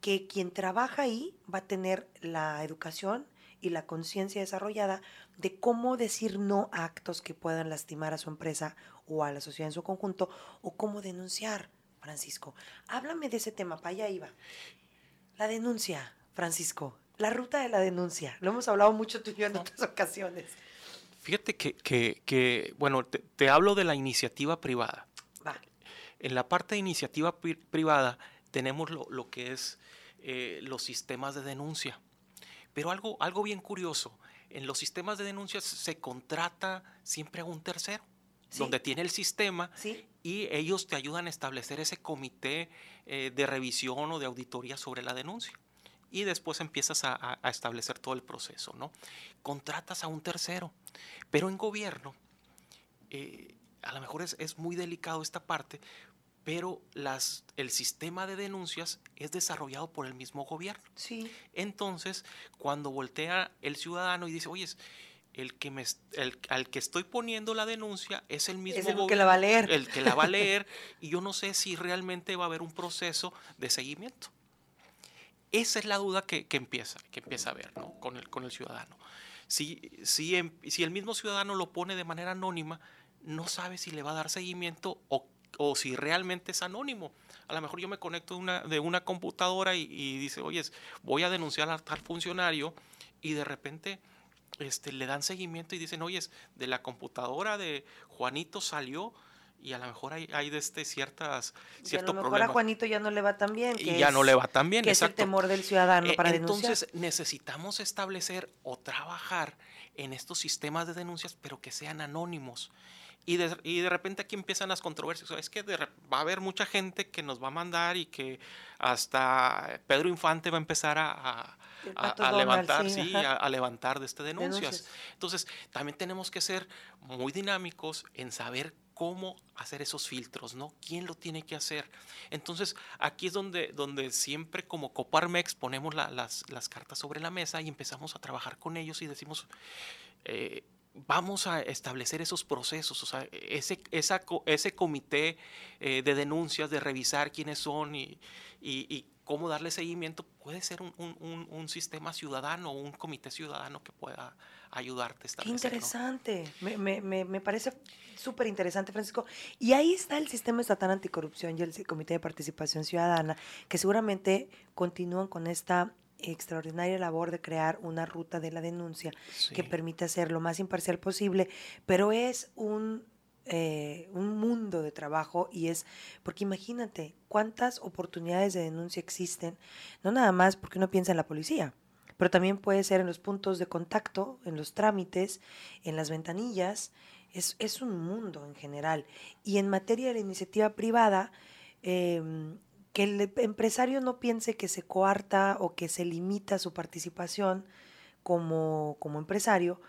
que quien trabaja ahí va a tener la educación y la conciencia desarrollada de cómo decir no a actos que puedan lastimar a su empresa o a la sociedad en su conjunto o cómo denunciar, Francisco. Háblame de ese tema, para allá iba. La denuncia, Francisco, la ruta de la denuncia. Lo hemos hablado mucho tú y yo en otras ocasiones. Fíjate que, bueno, te, hablo de la iniciativa privada. En la parte de iniciativa privada tenemos lo, que es eh, los sistemas de denuncia. Pero algo, algo bien curioso, en los sistemas de denuncia se contrata siempre a un tercero, donde tiene el sistema y ellos te ayudan a establecer ese comité eh, de revisión o de auditoría sobre la denuncia y después empiezas a, establecer todo el proceso, ¿no? Contratas a un tercero, pero en gobierno, eh, a lo mejor es, muy delicado esta parte, pero las, el sistema de denuncias es desarrollado por el mismo gobierno. Sí. Entonces, cuando voltea el ciudadano y dice, oye, el que me, el, al que estoy poniendo la denuncia es el mismo el que la va a leer. El que la va a [laughs] leer y yo no sé si realmente va a haber un proceso de seguimiento. Esa es la duda que, empieza, que empieza a ver con, el, con el ciudadano. Si, si, em, si el mismo ciudadano lo pone de manera anónima, no sabe si le va a dar seguimiento o, o si realmente es anónimo. A lo mejor yo me conecto de una, de una computadora y, y dice, oye, voy a denunciar a tal funcionario y de repente este, le dan seguimiento y dicen, oye, de la computadora de Juanito salió y a lo mejor hay, hay de este ciertas cierto a lo mejor a Juanito ya no le va tan bien. y ya no le va tan bien, que es el temor del ciudadano e, para denunciar. Entonces necesitamos establecer o trabajar en estos sistemas de denuncias, pero que sean anónimos. Y de, y de repente aquí empiezan las controversias. es que va a haber mucha gente que nos va a mandar y que hasta Pedro Infante va a empezar a, a, levantar, sí, a, levantar de este denuncias. Entonces, también tenemos que ser muy dinámicos en saber cómo hacer esos filtros, ¿no? ¿Quién lo tiene que hacer? Entonces, aquí es donde, donde siempre como Coparmex ponemos las, las, cartas sobre la mesa y empezamos a trabajar con ellos y decimos, eh, vamos a establecer esos procesos, o sea, ese, esa, ese comité eh, de denuncias, de revisar quiénes son y, y, cómo darle seguimiento, puede ser un, un, un, sistema ciudadano, un comité ciudadano que pueda ayudarte a. Qué interesante, me, me, me, parece súper interesante, Francisco. Y ahí está el Sistema Estatal Anticorrupción y el Comité de Participación Ciudadana, que seguramente continúan con esta extraordinaria labor de crear una ruta de la denuncia que permite ser lo más imparcial posible, pero es un, eh, un mundo de trabajo y es, porque imagínate cuántas oportunidades de denuncia existen, no nada más porque uno piensa en la policía, pero también puede ser en los puntos de contacto, en los trámites, en las ventanillas, Es, es un mundo en general. Y en materia de la iniciativa privada, em, que el empresario no piense que se coarta o que se limita su participación como, como empresario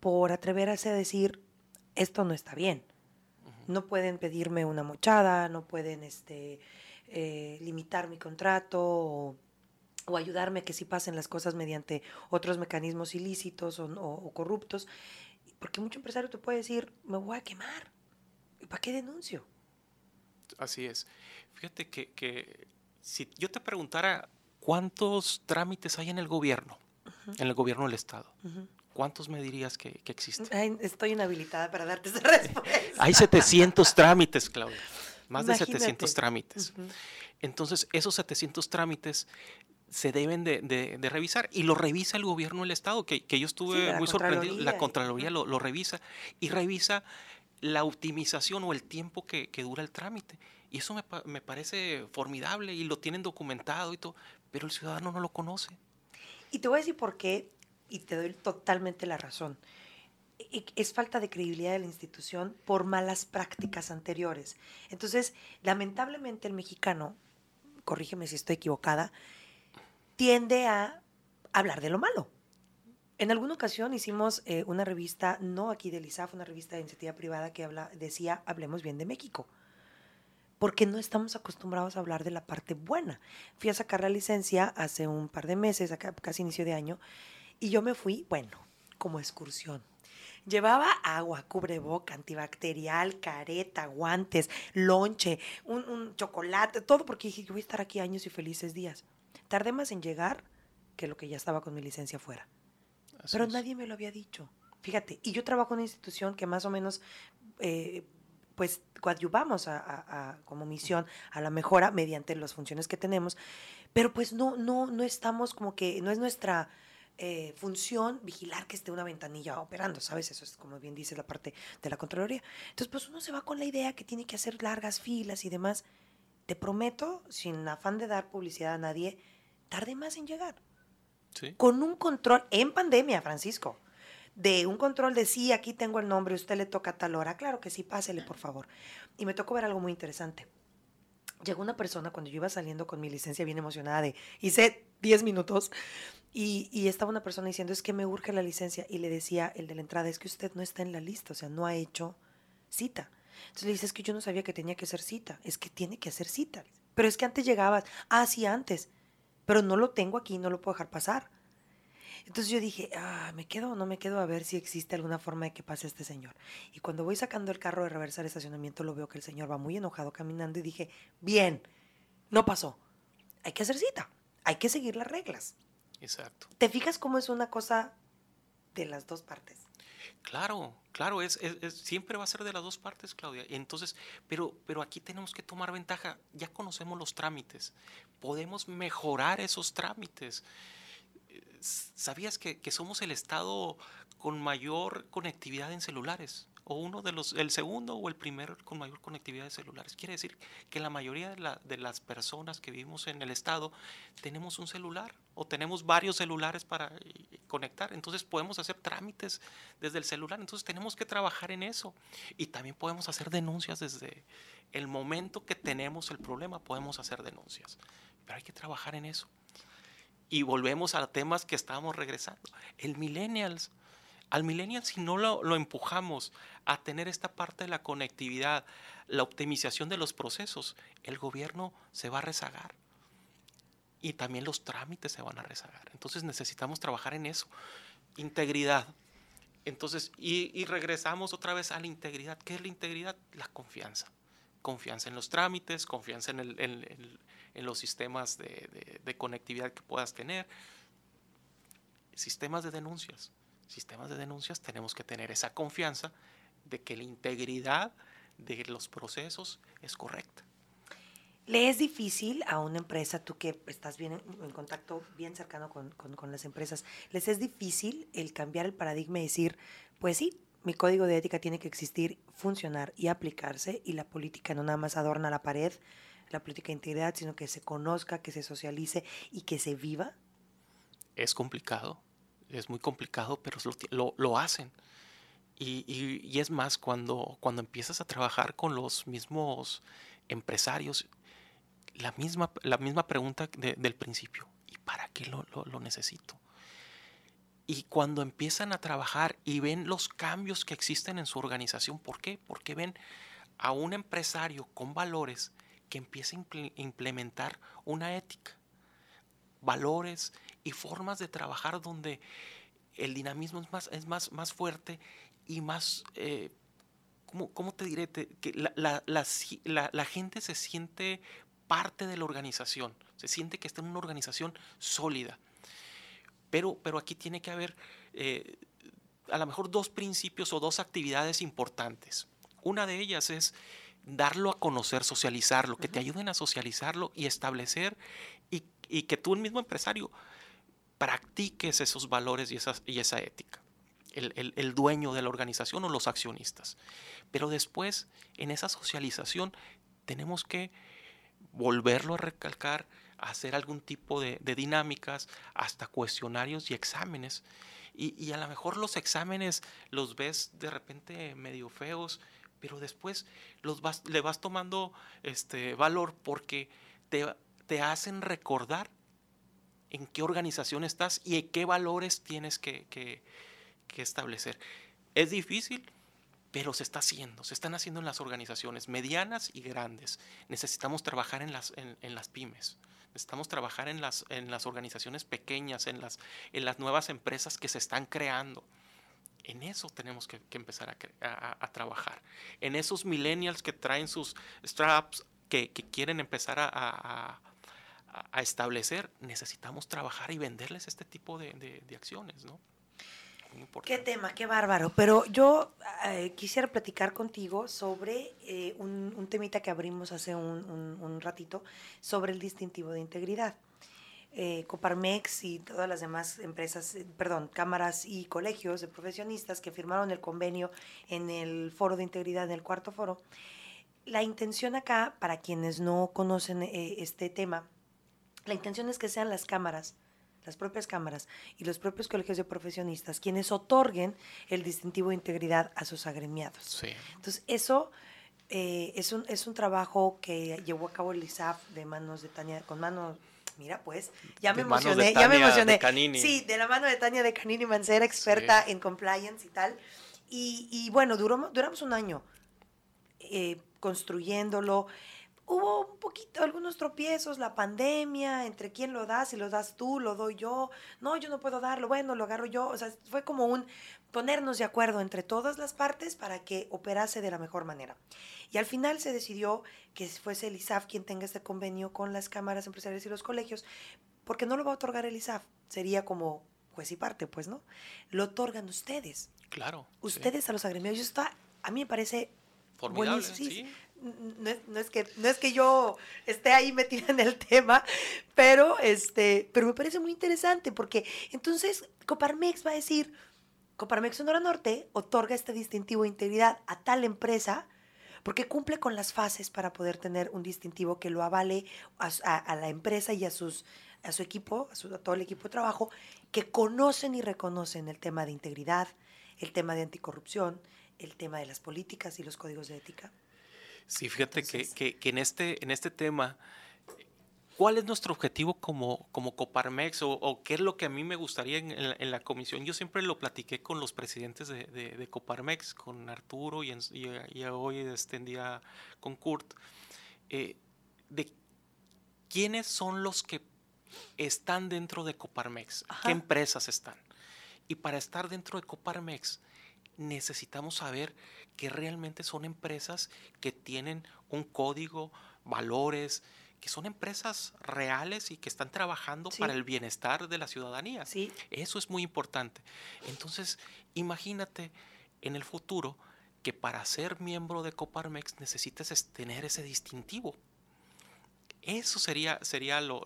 por atreverse a decir, esto no está bien. No pueden pedirme una mochada, no pueden este, eh, limitar mi contrato o, ayudarme a que si pasen las cosas mediante otros mecanismos ilícitos o, corruptos. Porque mucho empresario te puede decir, me voy a quemar. ¿Para qué denuncio? Así es. Fíjate que, si yo te preguntara cuántos trámites hay en el gobierno, en el gobierno del Estado, ¿cuántos me dirías que, existen? estoy inhabilitada para darte esa respuesta. Hay 700 trámites, Claudia. Más de 700 trámites. Entonces, esos 700 trámites se deben de, revisar y lo revisa el gobierno del Estado, que, yo estuve muy sorprendido. La Contraloría lo, revisa y revisa la optimización o el tiempo que, dura el trámite. Y eso me, me, parece formidable y lo tienen documentado y todo, pero el ciudadano no lo conoce. Y te voy a decir por qué, y te doy totalmente la razón es falta de credibilidad de la institución por malas prácticas anteriores. Entonces, lamentablemente el mexicano, corrígeme si estoy equivocada, tiende a hablar de lo malo. En alguna ocasión hicimos eh, una revista, no aquí del ISAF, una revista de iniciativa privada que habla, decía, hablemos bien de México. Porque no estamos acostumbrados a hablar de la parte buena. Fui a sacar la licencia hace un par de meses, casi inicio de año, y yo me fui, bueno, como excursión Llevaba agua, cubreboca, antibacterial, careta, guantes, lonche, un, chocolate, todo porque dije, yo voy a estar aquí años y felices días. Tardé más en llegar que lo que ya estaba con mi licencia fuera. Pero nadie me lo había dicho. Fíjate, y yo trabajo en una institución que más o menos, eh, pues, coadyuvamos a, como misión a la mejora mediante las funciones que tenemos, pero pues no, no, no estamos como que, no es nuestra eh, función vigilar que esté una ventanilla operando, ¿sabes? Eso es como bien dice la parte de la Contraloría. Entonces, pues uno se va con la idea que tiene que hacer largas filas y demás. Te prometo, sin afán de dar publicidad a nadie, tarde más en llegar. Con un control, en pandemia, Francisco, de un control de sí, aquí tengo el nombre, usted le toca tal hora. Claro que sí, pásele, por favor. Y me tocó ver algo muy interesante. Llegó una persona cuando yo iba saliendo con mi licencia bien emocionada de hice 10 minutos y, estaba una persona diciendo, es que me urge la licencia. Y le decía el de la entrada, es que usted no está en la lista, o sea, no ha hecho cita. Entonces le dice, es que yo no sabía que tenía que hacer cita, es que tiene que hacer cita. Pero es que antes llegabas, ah, sí, antes, pero no lo tengo aquí, no lo puedo dejar pasar. Entonces yo dije, ah, ¿me quedo o no me quedo a ver si existe alguna forma de que pase este señor? Y cuando voy sacando el carro de reversar el estacionamiento, lo veo que el señor va muy enojado caminando y dije, bien, no pasó, hay que hacer cita, hay que seguir las reglas. Exacto. ¿Te fijas cómo es una cosa de las dos partes? Claro, claro, es, siempre va a ser de las dos partes, Claudia. Entonces, pero, pero aquí tenemos que tomar ventaja. Ya conocemos los trámites, podemos mejorar esos trámites. ¿Sabías que, que somos el estado con mayor conectividad en celulares? o uno de los, el segundo o el primero con mayor conectividad de celulares. Quiere decir que la mayoría de, las personas que vivimos en el estado tenemos un celular o tenemos varios celulares para eh, conectar. Entonces podemos hacer trámites desde el celular. Entonces tenemos que trabajar en eso. Y también podemos hacer denuncias desde el momento que tenemos el problema, podemos hacer denuncias. Pero hay que trabajar en eso. Y volvemos a temas que estábamos regresando. El millennials al millennial, si no lo, empujamos a tener esta parte de la conectividad, la optimización de los procesos, el gobierno se va a rezagar. Y también los trámites se van a rezagar. Entonces necesitamos trabajar en eso. Integridad. Entonces, y, regresamos otra vez a la integridad. ¿Qué es la integridad? La confianza. Confianza en los trámites, confianza en, los sistemas de conectividad que puedas tener, sistemas de denuncias sistemas de denuncias tenemos que tener esa confianza de que la integridad de los procesos es correcta. ¿Le es difícil a una empresa, tú que estás bien en, contacto bien cercano con, las empresas, les es difícil el cambiar el paradigma y decir, pues sí, mi código de ética tiene que existir, funcionar y aplicarse y la política no nada más adorna la pared, la política de integridad, sino que se conozca, que se socialice y que se viva? Es complicado, es muy complicado, pero lo, hacen. Y, es más, cuando, cuando empiezas a trabajar con los mismos empresarios, la misma, la misma pregunta del principio, ¿y para qué lo, lo necesito? Y cuando empiezan a trabajar y ven los cambios que existen en su organización, ¿por qué? Porque ven a un empresario con valores que empieza a implementar una ética, valores y formas de trabajar donde el dinamismo es más, es más, más fuerte y más, eh, ¿cómo, te diré? que la, la, gente se siente parte de la organización, se siente que está en una organización sólida. Pero, pero aquí tiene que haber eh, a lo mejor dos principios o dos actividades importantes. Una de ellas es darlo a conocer, socializarlo, que te ayuden a socializarlo y establecer y, que tú, el mismo empresario, practiques esos valores y, esas, y esa ética. El, dueño de la organización o los accionistas. Pero después, en esa socialización, tenemos que volverlo a recalcar, hacer algún tipo de, dinámicas, hasta cuestionarios y exámenes. Y, y, a lo mejor los exámenes los ves de repente medio feos, pero después los vas, le vas tomando este valor porque te, te hacen recordar en qué organización estás y en qué valores tienes que, que, establecer. Es difícil, pero se está haciendo, se están haciendo en las organizaciones medianas y grandes. Necesitamos trabajar en las, en, las pymes, necesitamos trabajar en las, en las organizaciones pequeñas, en las, en las nuevas empresas que se están creando. En eso tenemos que, empezar a, trabajar. En esos millennials que traen sus straps, que, quieren empezar a, establecer, necesitamos trabajar y venderles este tipo de, acciones, ¿no? Qué tema, qué bárbaro. Pero yo eh, quisiera platicar contigo sobre eh, un, temita que abrimos hace un ratito, sobre el distintivo de integridad eh, Coparmex y todas las demás empresas, eh, perdón, cámaras y colegios de profesionistas que firmaron el convenio en el foro de integridad, en el cuarto foro. La intención acá, para quienes no conocen eh, este tema, la intención es que sean las cámaras, las propias cámaras y los propios colegios de profesionistas quienes otorguen el distintivo de integridad a sus agremiados. Entonces, eso eh, es, un, es un trabajo que llevó a cabo el ISAF de manos de Tania, con manos Mira, pues, ya me emocioné, ya me emocioné. Sí, de la mano de Tania de Canini Mancera, experta en compliance y tal. Y, bueno, duró, duramos un año eh, construyéndolo. Hubo un poquito, algunos tropiezos, la pandemia, entre quién lo das, si lo das tú, lo doy yo. No, yo no puedo darlo, bueno, lo agarro yo. O sea, fue como un ponernos de acuerdo entre todas las partes para que operase de la mejor manera. Y al final se decidió que fuese el ISAF quien tenga este convenio con las cámaras empresariales y los colegios, porque no lo va a otorgar el ISAF, sería como juez y parte, pues, ¿no? Lo otorgan ustedes. Claro. Ustedes a los agremiados. Yo está, a mí me parece Formidable, sí. No es, que, no es que yo esté ahí metida en el tema, pero, este, pero me parece muy interesante porque entonces Coparmex va a decir, Coparmex Sonora Norte otorga este distintivo de integridad a tal empresa porque cumple con las fases para poder tener un distintivo que lo avale a, la empresa y a, sus, a su equipo, a, todo el equipo de trabajo, que conocen y reconocen el tema de integridad, el tema de anticorrupción, el tema de las políticas y los códigos de ética. Sí, fíjate que, que, en, este, en este tema ¿Cuál es nuestro objetivo como, como Coparmex o, qué es lo que a mí me gustaría en, la comisión? Yo siempre lo platiqué con los presidentes de, Coparmex, con Arturo y, hoy extendía con Kurt, eh, de quiénes son los que están dentro de Coparmex, qué empresas están. Y para estar dentro de Coparmex necesitamos saber que realmente son empresas que tienen un código, valores, que son empresas reales y que están trabajando para el bienestar de la ciudadanía. Sí. Eso es muy importante. Entonces, imagínate en el futuro que para ser miembro de Coparmex necesites tener ese distintivo. Eso sería, sería lo,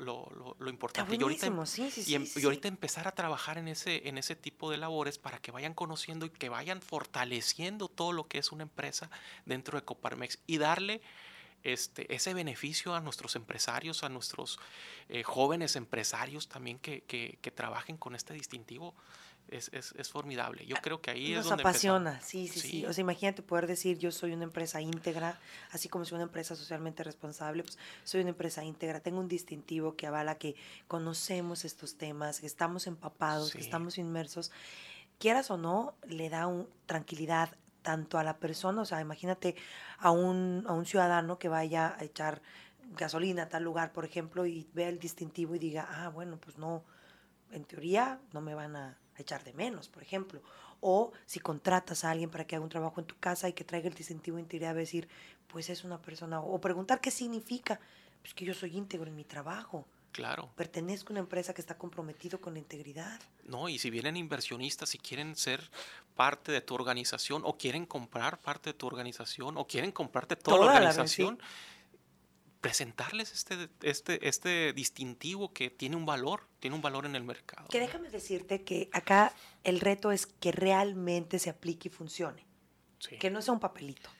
importante. y ahorita, em, sí, sí, em, y, ahorita empezar a trabajar en ese, en ese tipo de labores para que vayan conociendo y que vayan fortaleciendo todo lo que es una empresa dentro de Coparmex y darle este, ese beneficio a nuestros empresarios, a nuestros eh, jóvenes empresarios también que, que, que, trabajen con este distintivo. Es, es, es, formidable. Yo creo que ahí Nos es donde apasiona, sí, sí, sí, sí, O sea, imagínate poder decir, yo soy una empresa íntegra, así como soy una empresa socialmente responsable, pues soy una empresa íntegra, tengo un distintivo que avala que conocemos estos temas, que estamos empapados, sí. que estamos inmersos. Quieras o no, le da un, tranquilidad tanto a la persona, o sea, imagínate a un, a un ciudadano que vaya a echar gasolina a tal lugar, por ejemplo, y vea el distintivo y diga, ah, bueno, pues no, en teoría no me van a echar de menos, por ejemplo. O si contratas a alguien para que haga un trabajo en tu casa y que traiga el distintivo interior, a decir, pues es una persona, o preguntar qué significa, pues que yo soy íntegro en mi trabajo. Claro. Pertenezco a una empresa que está comprometido con la integridad. No, y si vienen inversionistas y quieren ser parte de tu organización o quieren comprar parte de tu organización o quieren comprarte toda, toda la organización, la, sí. presentarles este, este, este distintivo que tiene un valor, tiene un valor en el mercado. Que déjame decirte que acá el reto es que realmente se aplique y funcione. Sí. Que no sea un papelito.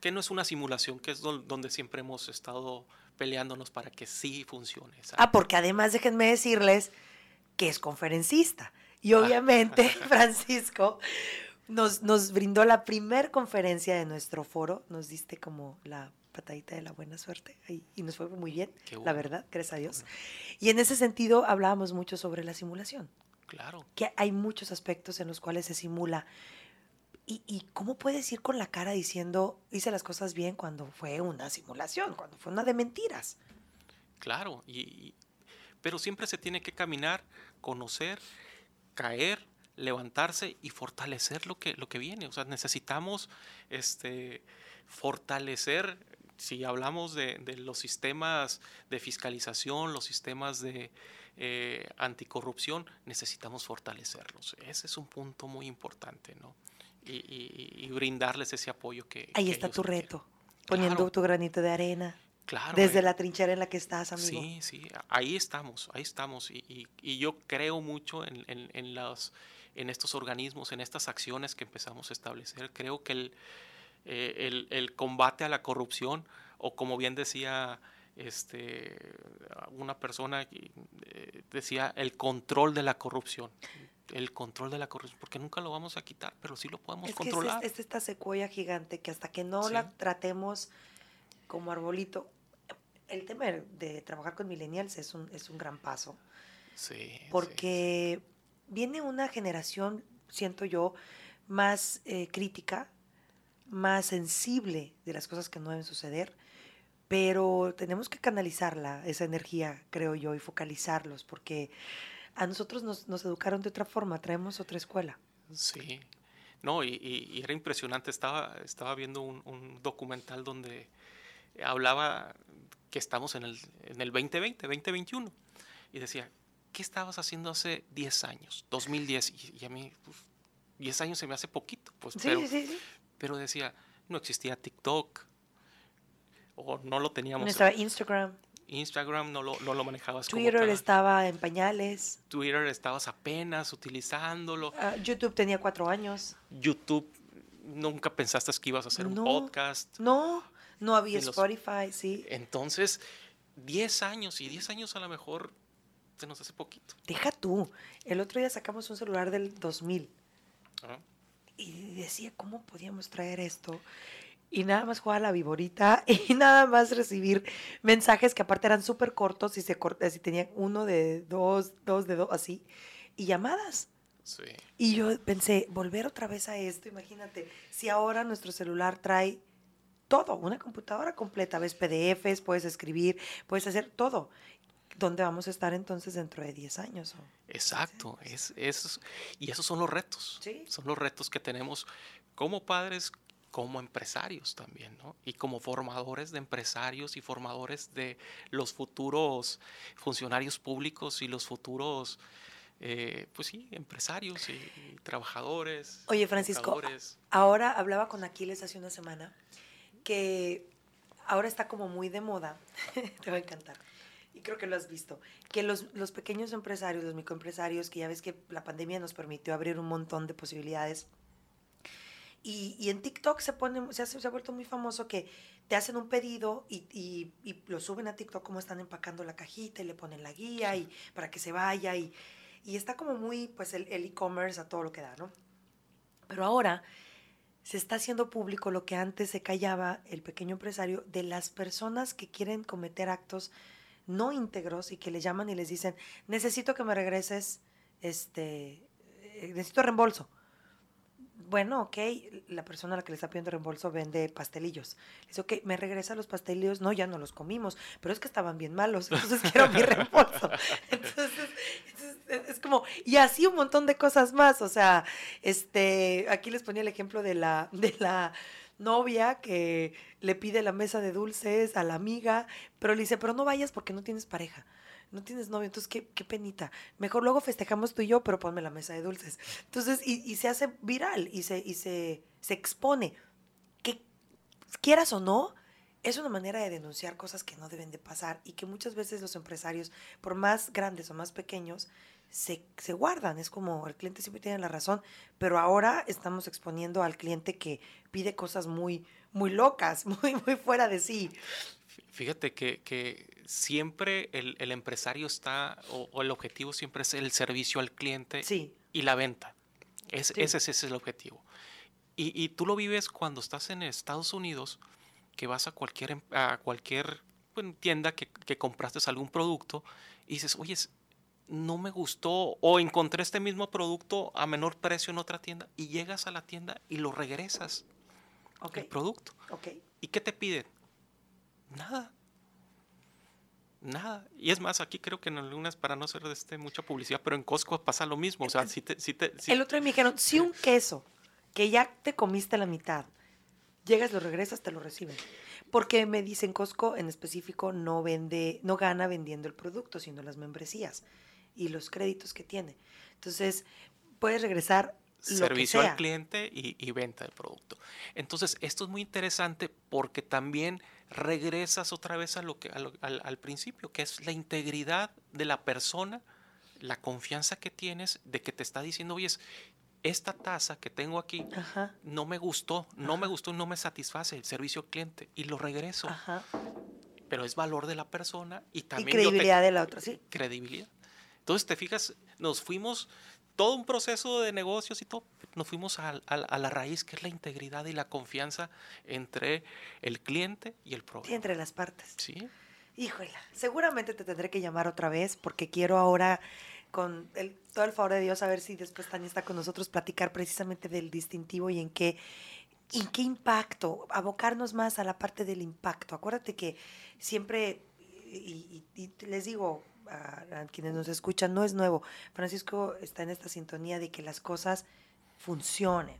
Que no es una simulación, que es donde siempre hemos estado peleándonos para que sí funcione. ¿sabes? Ah, porque además déjenme decirles que es conferencista. Y obviamente [laughs] Francisco nos, nos brindó la primer conferencia de nuestro foro, nos diste como la patadita de la buena suerte y, y nos fue muy bien, bueno. la verdad, gracias a Dios. Bueno. Y en ese sentido hablábamos mucho sobre la simulación. Claro. Que hay muchos aspectos en los cuales se simula. ¿Y, ¿Y, cómo puedes ir con la cara diciendo hice las cosas bien cuando fue una simulación, cuando fue una de mentiras? Claro, y, pero siempre se tiene que caminar, conocer, caer, levantarse y fortalecer lo que, lo que viene. O sea, necesitamos este, fortalecer, si hablamos de, de los sistemas de fiscalización, los sistemas de eh, anticorrupción, necesitamos fortalecerlos. Ese es un punto muy importante, ¿no? Y, y, y, brindarles ese apoyo que... Ahí que está tu reto, poniendo claro. tu granito de arena. Claro, Desde ahí, la trinchera en la que estás, amigo. Sí, sí, ahí estamos, ahí estamos. Y, y yo creo mucho en, en, en, los, en estos organismos, en estas acciones que empezamos a establecer. Creo que el, eh, el, el combate a la corrupción, o como bien decía este, una persona, eh, decía el control de la corrupción el control de la corrupción, porque nunca lo vamos a quitar, pero sí lo podemos es controlar. Que es, es, esta secuoya gigante que hasta que no sí. la tratemos como arbolito, el tema de trabajar con millennials es un, es un gran paso. Sí. Porque sí. viene una generación, siento yo, más eh, crítica, más sensible de las cosas que no deben suceder, pero tenemos que canalizarla, esa energía, creo yo, y focalizarlos, porque a nosotros nos, nos, educaron de otra forma, traemos otra escuela. Sí, no, y, y, y era impresionante, estaba, estaba viendo un, un, documental donde hablaba que estamos en el, en el 2020, 2021, y decía, ¿qué estabas haciendo hace 10 años, 2010? Y, y a mí, pues, 10 años se me hace poquito, pues, sí, pero, sí, sí. pero decía, no existía TikTok, o no lo teníamos. No estaba Instagram. Instagram no lo, no lo manejabas Twitter como tal. estaba en pañales. Twitter estabas apenas utilizándolo. Uh, YouTube tenía cuatro años. YouTube, nunca pensaste que ibas a hacer no, un podcast. No, no había Spotify, sí. Entonces, 10 años, y 10 años a lo mejor se nos hace poquito. Deja tú, el otro día sacamos un celular del 2000. ¿Ah? Y decía, ¿cómo podíamos traer esto? Y nada más jugar la viborita [laughs] y nada más recibir mensajes que aparte eran súper cortos y se corta, si tenían uno de dos, dos de dos, así, y llamadas. Sí. Y yo pensé, volver otra vez a esto, imagínate, si ahora nuestro celular trae todo, una computadora completa, ves PDFs, puedes escribir, puedes hacer todo. ¿Dónde vamos a estar entonces dentro de 10 años? Exacto, es, es, y esos son los retos. ¿Sí? Son los retos que tenemos como padres, como empresarios también, ¿no? Y como formadores de empresarios y formadores de los futuros funcionarios públicos y los futuros, eh, pues sí, empresarios y, y trabajadores. Oye, Francisco, ahora hablaba con Aquiles hace una semana que ahora está como muy de moda, [laughs] te va a encantar, y creo que lo has visto, que los, los pequeños empresarios, los microempresarios, que ya ves que la pandemia nos permitió abrir un montón de posibilidades, Y, en TikTok se pone, se, se ha vuelto muy famoso que te hacen un pedido y, y, lo suben a TikTok como están empacando la cajita y le ponen la guía y para que se vaya y, y está como muy, pues el e-commerce a todo lo que da, ¿no? Pero ahora se está haciendo público lo que antes se callaba el pequeño empresario de las personas que quieren cometer actos no íntegros y que le llaman y les dicen, necesito que me regreses, este, eh, necesito reembolso bueno, ok, la persona a la que le está pidiendo reembolso vende pastelillos. Le dice, ok, me regresa los pastelillos. No, ya no los comimos, pero es que estaban bien malos, [laughs] entonces quiero mi reembolso. [laughs] Entonces, es como, y así un montón de cosas más. O sea, este, aquí les ponía el ejemplo de la, de la novia que le pide la mesa de dulces a la amiga, pero le dice, pero no vayas porque no tienes pareja no tienes novio, entonces qué, qué penita. Mejor luego festejamos tú y yo, pero ponme la mesa de dulces. Entonces, y, se hace viral y se, y se, se expone. Que quieras o no, es una manera de denunciar cosas que no deben de pasar y que muchas veces los empresarios, por más grandes o más pequeños, se, se, guardan. Es como el cliente siempre tiene la razón, pero ahora estamos exponiendo al cliente que pide cosas muy, muy locas, [laughs] muy, muy fuera de sí. Fíjate que, que siempre el, el, empresario está, o, el objetivo siempre es el servicio al cliente y la venta. Es, ese, ese, es el objetivo. Y, y, tú lo vives cuando estás en Estados Unidos, que vas a cualquier, em, a cualquier tienda que, que compraste algún producto y dices, oye, no me gustó o encontré este mismo producto a menor precio en otra tienda y llegas a la tienda y lo regresas. El producto. ¿Y qué te piden? Nada. Nada. Y es más, aquí creo que en algunas, para no hacer este, mucha publicidad, pero en Costco pasa lo mismo. O sea, si te, si te, El otro día me dijeron, si un queso que ya te comiste la mitad, llegas, lo regresas, te lo reciben. Porque me dicen Costco en específico no vende, no gana vendiendo el producto, sino las membresías y los créditos que tiene. Entonces, puedes regresar servicio al cliente y, venta del producto. Entonces, esto es muy interesante porque también regresas otra vez a lo que, al, principio, que es la integridad de la persona, la confianza que tienes de que te está diciendo, oye, esta tasa que tengo aquí no me gustó, no me gustó, no me satisface el servicio al cliente y lo regreso. Pero es valor de la persona y también... credibilidad de la otra, sí. Credibilidad. Entonces, te fijas, nos fuimos todo un proceso de negocios y todo, nos fuimos a, la raíz que es la integridad y la confianza entre el cliente y el proveedor. Sí, entre las partes. Sí. Híjole, seguramente te tendré que llamar otra vez porque quiero ahora, con el, todo el favor de Dios, a ver si después Tania está con nosotros, platicar precisamente del distintivo y en qué, en qué impacto, abocarnos más a la parte del impacto. Acuérdate que siempre, y les digo, a, quienes nos escuchan, no es nuevo. Francisco está en esta sintonía de que las cosas funcionen,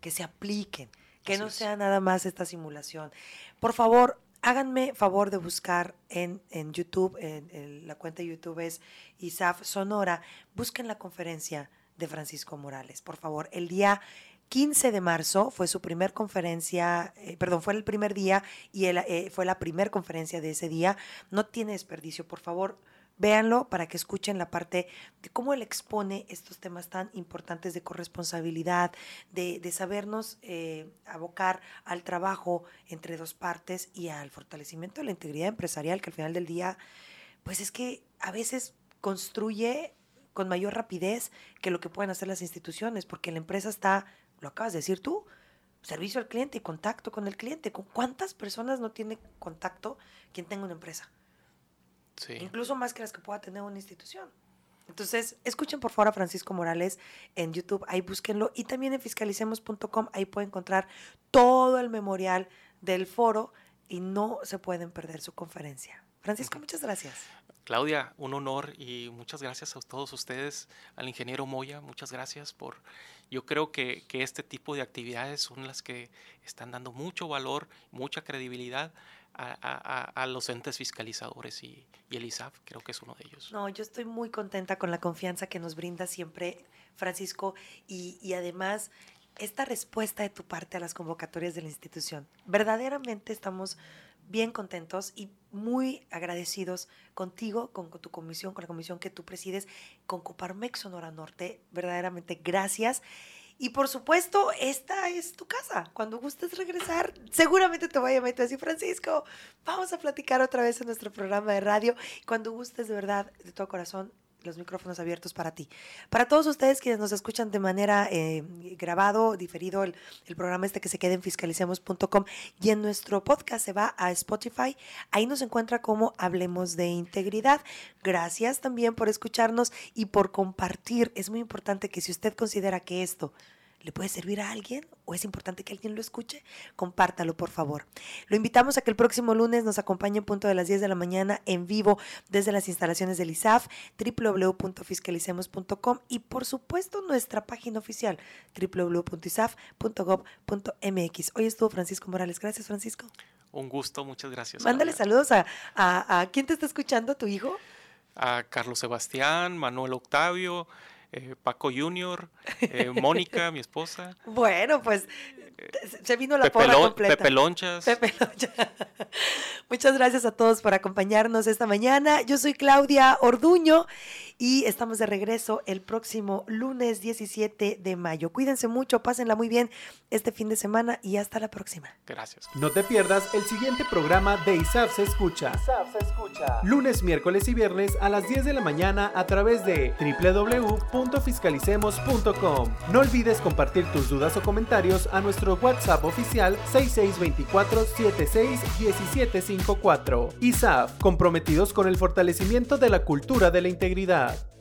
que se apliquen, que no sea nada más esta simulación. Por favor, háganme favor de buscar en, en YouTube, en, la cuenta de YouTube es ISAF Sonora, busquen la conferencia de Francisco Morales, por favor. El día 15 de marzo fue su primer conferencia, eh, perdón, fue el primer día y eh, fue la primera conferencia de ese día. No tiene desperdicio, por favor Véanlo para que escuchen la parte de cómo él expone estos temas tan importantes de corresponsabilidad, de, sabernos eh, abocar al trabajo entre dos partes y al fortalecimiento de la integridad empresarial, que al final del día, pues es que a veces construye con mayor rapidez que lo que pueden hacer las instituciones, porque la empresa está, lo acabas de decir tú, servicio al cliente y contacto con el cliente. ¿Con cuántas personas no tiene contacto quien tenga una empresa? Incluso más que las que pueda tener una institución. Entonces, escuchen por favor a Francisco Morales en YouTube, ahí búsquenlo. Y también en fiscalicemos.com, ahí pueden encontrar todo el memorial del foro y no se pueden perder su conferencia. Francisco, muchas gracias. Claudia, un honor y muchas gracias a todos ustedes, al ingeniero Moya, muchas gracias por, yo creo que, que este tipo de actividades son las que están dando mucho valor, mucha credibilidad a, los entes fiscalizadores y, el ISAF, creo que es uno de ellos. No, yo estoy muy contenta con la confianza que nos brinda siempre Francisco y, y además esta respuesta de tu parte a las convocatorias de la institución. Verdaderamente estamos bien contentos y muy agradecidos contigo, con, tu comisión, con la comisión que tú presides, con Coparmex Sonora Norte. Verdaderamente gracias. Y por supuesto, esta es tu casa. Cuando gustes regresar, seguramente te voy a llamar y Francisco, vamos a platicar otra vez en nuestro programa de radio. Cuando gustes de verdad, de todo corazón, los micrófonos abiertos para ti. Para todos ustedes quienes nos escuchan de manera eh, grabado, diferido, el, el, programa este que se queda en fiscalicemos.com y en nuestro podcast se va a Spotify. Ahí nos encuentra como Hablemos de Integridad. Gracias también por escucharnos y por compartir. Es muy importante que si usted considera que esto ¿Le puede servir a alguien o es importante que alguien lo escuche? Compártalo, por favor. Lo invitamos a que el próximo lunes nos acompañe en punto de las 10 de la mañana en vivo desde las instalaciones del ISAF, www.fiscalicemos.com y por supuesto nuestra página oficial, www.isaf.gov.mx. Hoy estuvo Francisco Morales. Gracias, Francisco. Un gusto, muchas gracias. Mándale saludos a, a, a, quién te está escuchando, tu hijo. A Carlos Sebastián, Manuel Octavio, eh, Paco Junior, eh, Mónica, mi esposa. [laughs] Bueno, pues se vino la Pepe porra completa. Pepe Lonchas. Pepe Lonchas. [laughs] Muchas gracias a todos por acompañarnos esta mañana. Yo soy Claudia Orduño y estamos de regreso el próximo lunes 17 de mayo. Cuídense mucho, pásenla muy bien este fin de semana y hasta la próxima. Gracias. No te pierdas el siguiente programa de ISAF se escucha. ISAF se escucha. Lunes, miércoles y viernes a las 10 de la mañana a través de www.fiscalicemos.com. No olvides compartir tus dudas o comentarios a nuestro WhatsApp oficial 6624 76 1754. ISAF, comprometidos con el fortalecimiento de la cultura de la integridad.